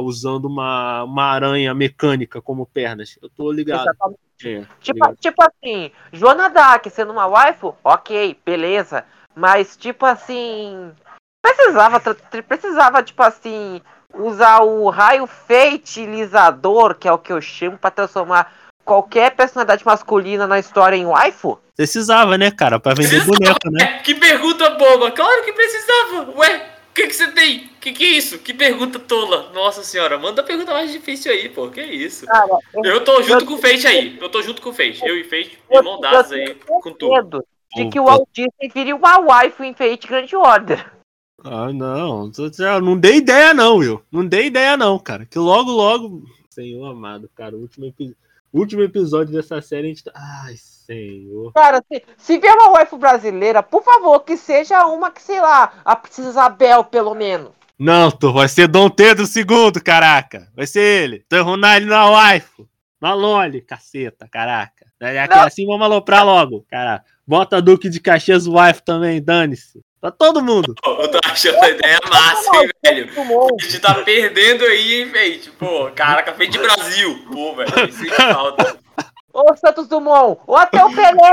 usando uma, uma aranha mecânica como pernas. Eu tô ligado. Exatamente. É, tô Tipo, ligado. tipo assim, Joana Dark sendo uma waifu, ok, beleza. Mas tipo assim. Precisava, precisava, tipo assim, usar o raio fertilizador, que é o que eu chamo, pra transformar qualquer personalidade masculina na história em waifu? Precisava, né, cara? Pra vender boneco, né? Que pergunta boba. Claro que precisava. Ué, que, que você tem? Que que é isso? Que pergunta tola. Nossa senhora, manda a pergunta mais difícil aí, pô. Que isso? Cara, Eu tô junto com o Fate aí. Eu tô junto com o Fate. Eu e Fate, irmão dados aí, com tudo. medo de que o Walt Disney vire uma waifu em Fate Grand Order. Ah, não. Não dei ideia, não, Will. Não dei ideia, não, cara. Que logo, logo. Senhor amado, cara. O último, epi- último episódio dessa série a gente tá. Ai, senhor. Cara, se, se vier uma waifu brasileira, por favor, que seja uma que, sei lá, a Princesa Isabel, pelo menos. Não, tu vai ser Dom Pedro II, caraca. Vai ser ele. Terrunar ele na waifu. Na Loli, caceta, caraca. É Não. assim vamos aloprar logo, cara. Bota Duque de Caxias wife também, dane-se. Pra todo mundo. Pô, Eu tô achando a ideia massa, hein, velho. A gente tá perdendo aí, hein, Fate. Pô, caraca, Fate Brasil. Pô, velho, isso que falta. Ô Santos Dumont, ou até o Pelé.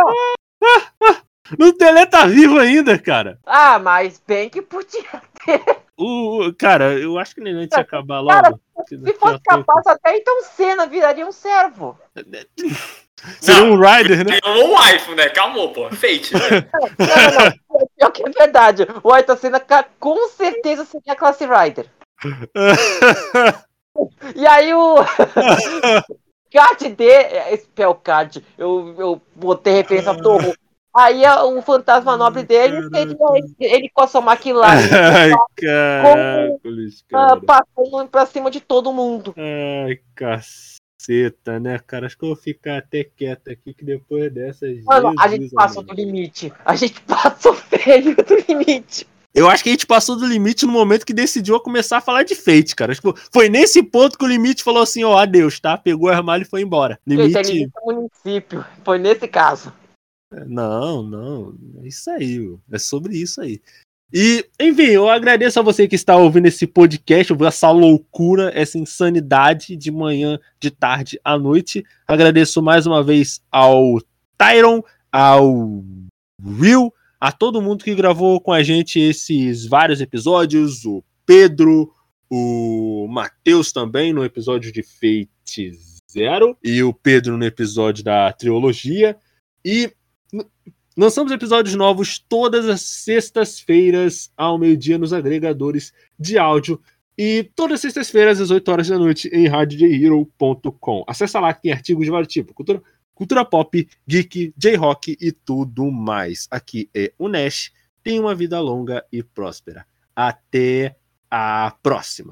O Tele tá vivo ainda, cara. Ah, mas bem que podia. O, o- cara, eu acho que nem antes de acabar logo. Cara, Se fosse a capaz, até então Senna viraria um servo. Seria um Rider, né? Tem um waifu, né? Calma, pô. Fate. Né? Não, não, não. Pior que é verdade. O Ayrton Senna com certeza seria classe Rider. E aí o card de Spell Card, eu, eu botei referência pro horror. Aí a- o fantasma nobre dele seria ele com a sua McLaren Ai, caracoles, ah, cara. passando pra cima de todo mundo. Ai, caceta, né, cara? Acho que eu vou ficar até quieto aqui, que depois dessas. Mano, a Jesus gente passou do limite. A gente passou feio do limite. Eu acho que a gente passou do limite no momento que decidiu começar a falar de Fate, cara. Tipo, foi nesse ponto que o limite falou assim: ó, adeus, tá? Pegou o armário e foi embora. Gente, é Limite. limite município. Foi nesse caso. Não, não. É isso aí, é sobre isso aí. E, enfim, eu agradeço a você que está ouvindo esse podcast, ouviu essa loucura, essa insanidade de manhã, de tarde à noite. Agradeço mais uma vez ao Tyron, ao Will, a todo mundo que gravou com a gente esses vários episódios, o Pedro, o Matheus também no episódio de Fate Zero, e o Pedro no episódio da trilogia. E Lançamos episódios novos todas as sextas-feiras ao meio-dia nos agregadores de áudio e todas as sextas-feiras às 8 horas da noite em radiojhero.com. Acesse lá que tem artigos de vários tipos, cultura, cultura pop, geek, J-rock e tudo mais. Aqui é o Nash. Tenha uma vida longa e próspera. Até a próxima.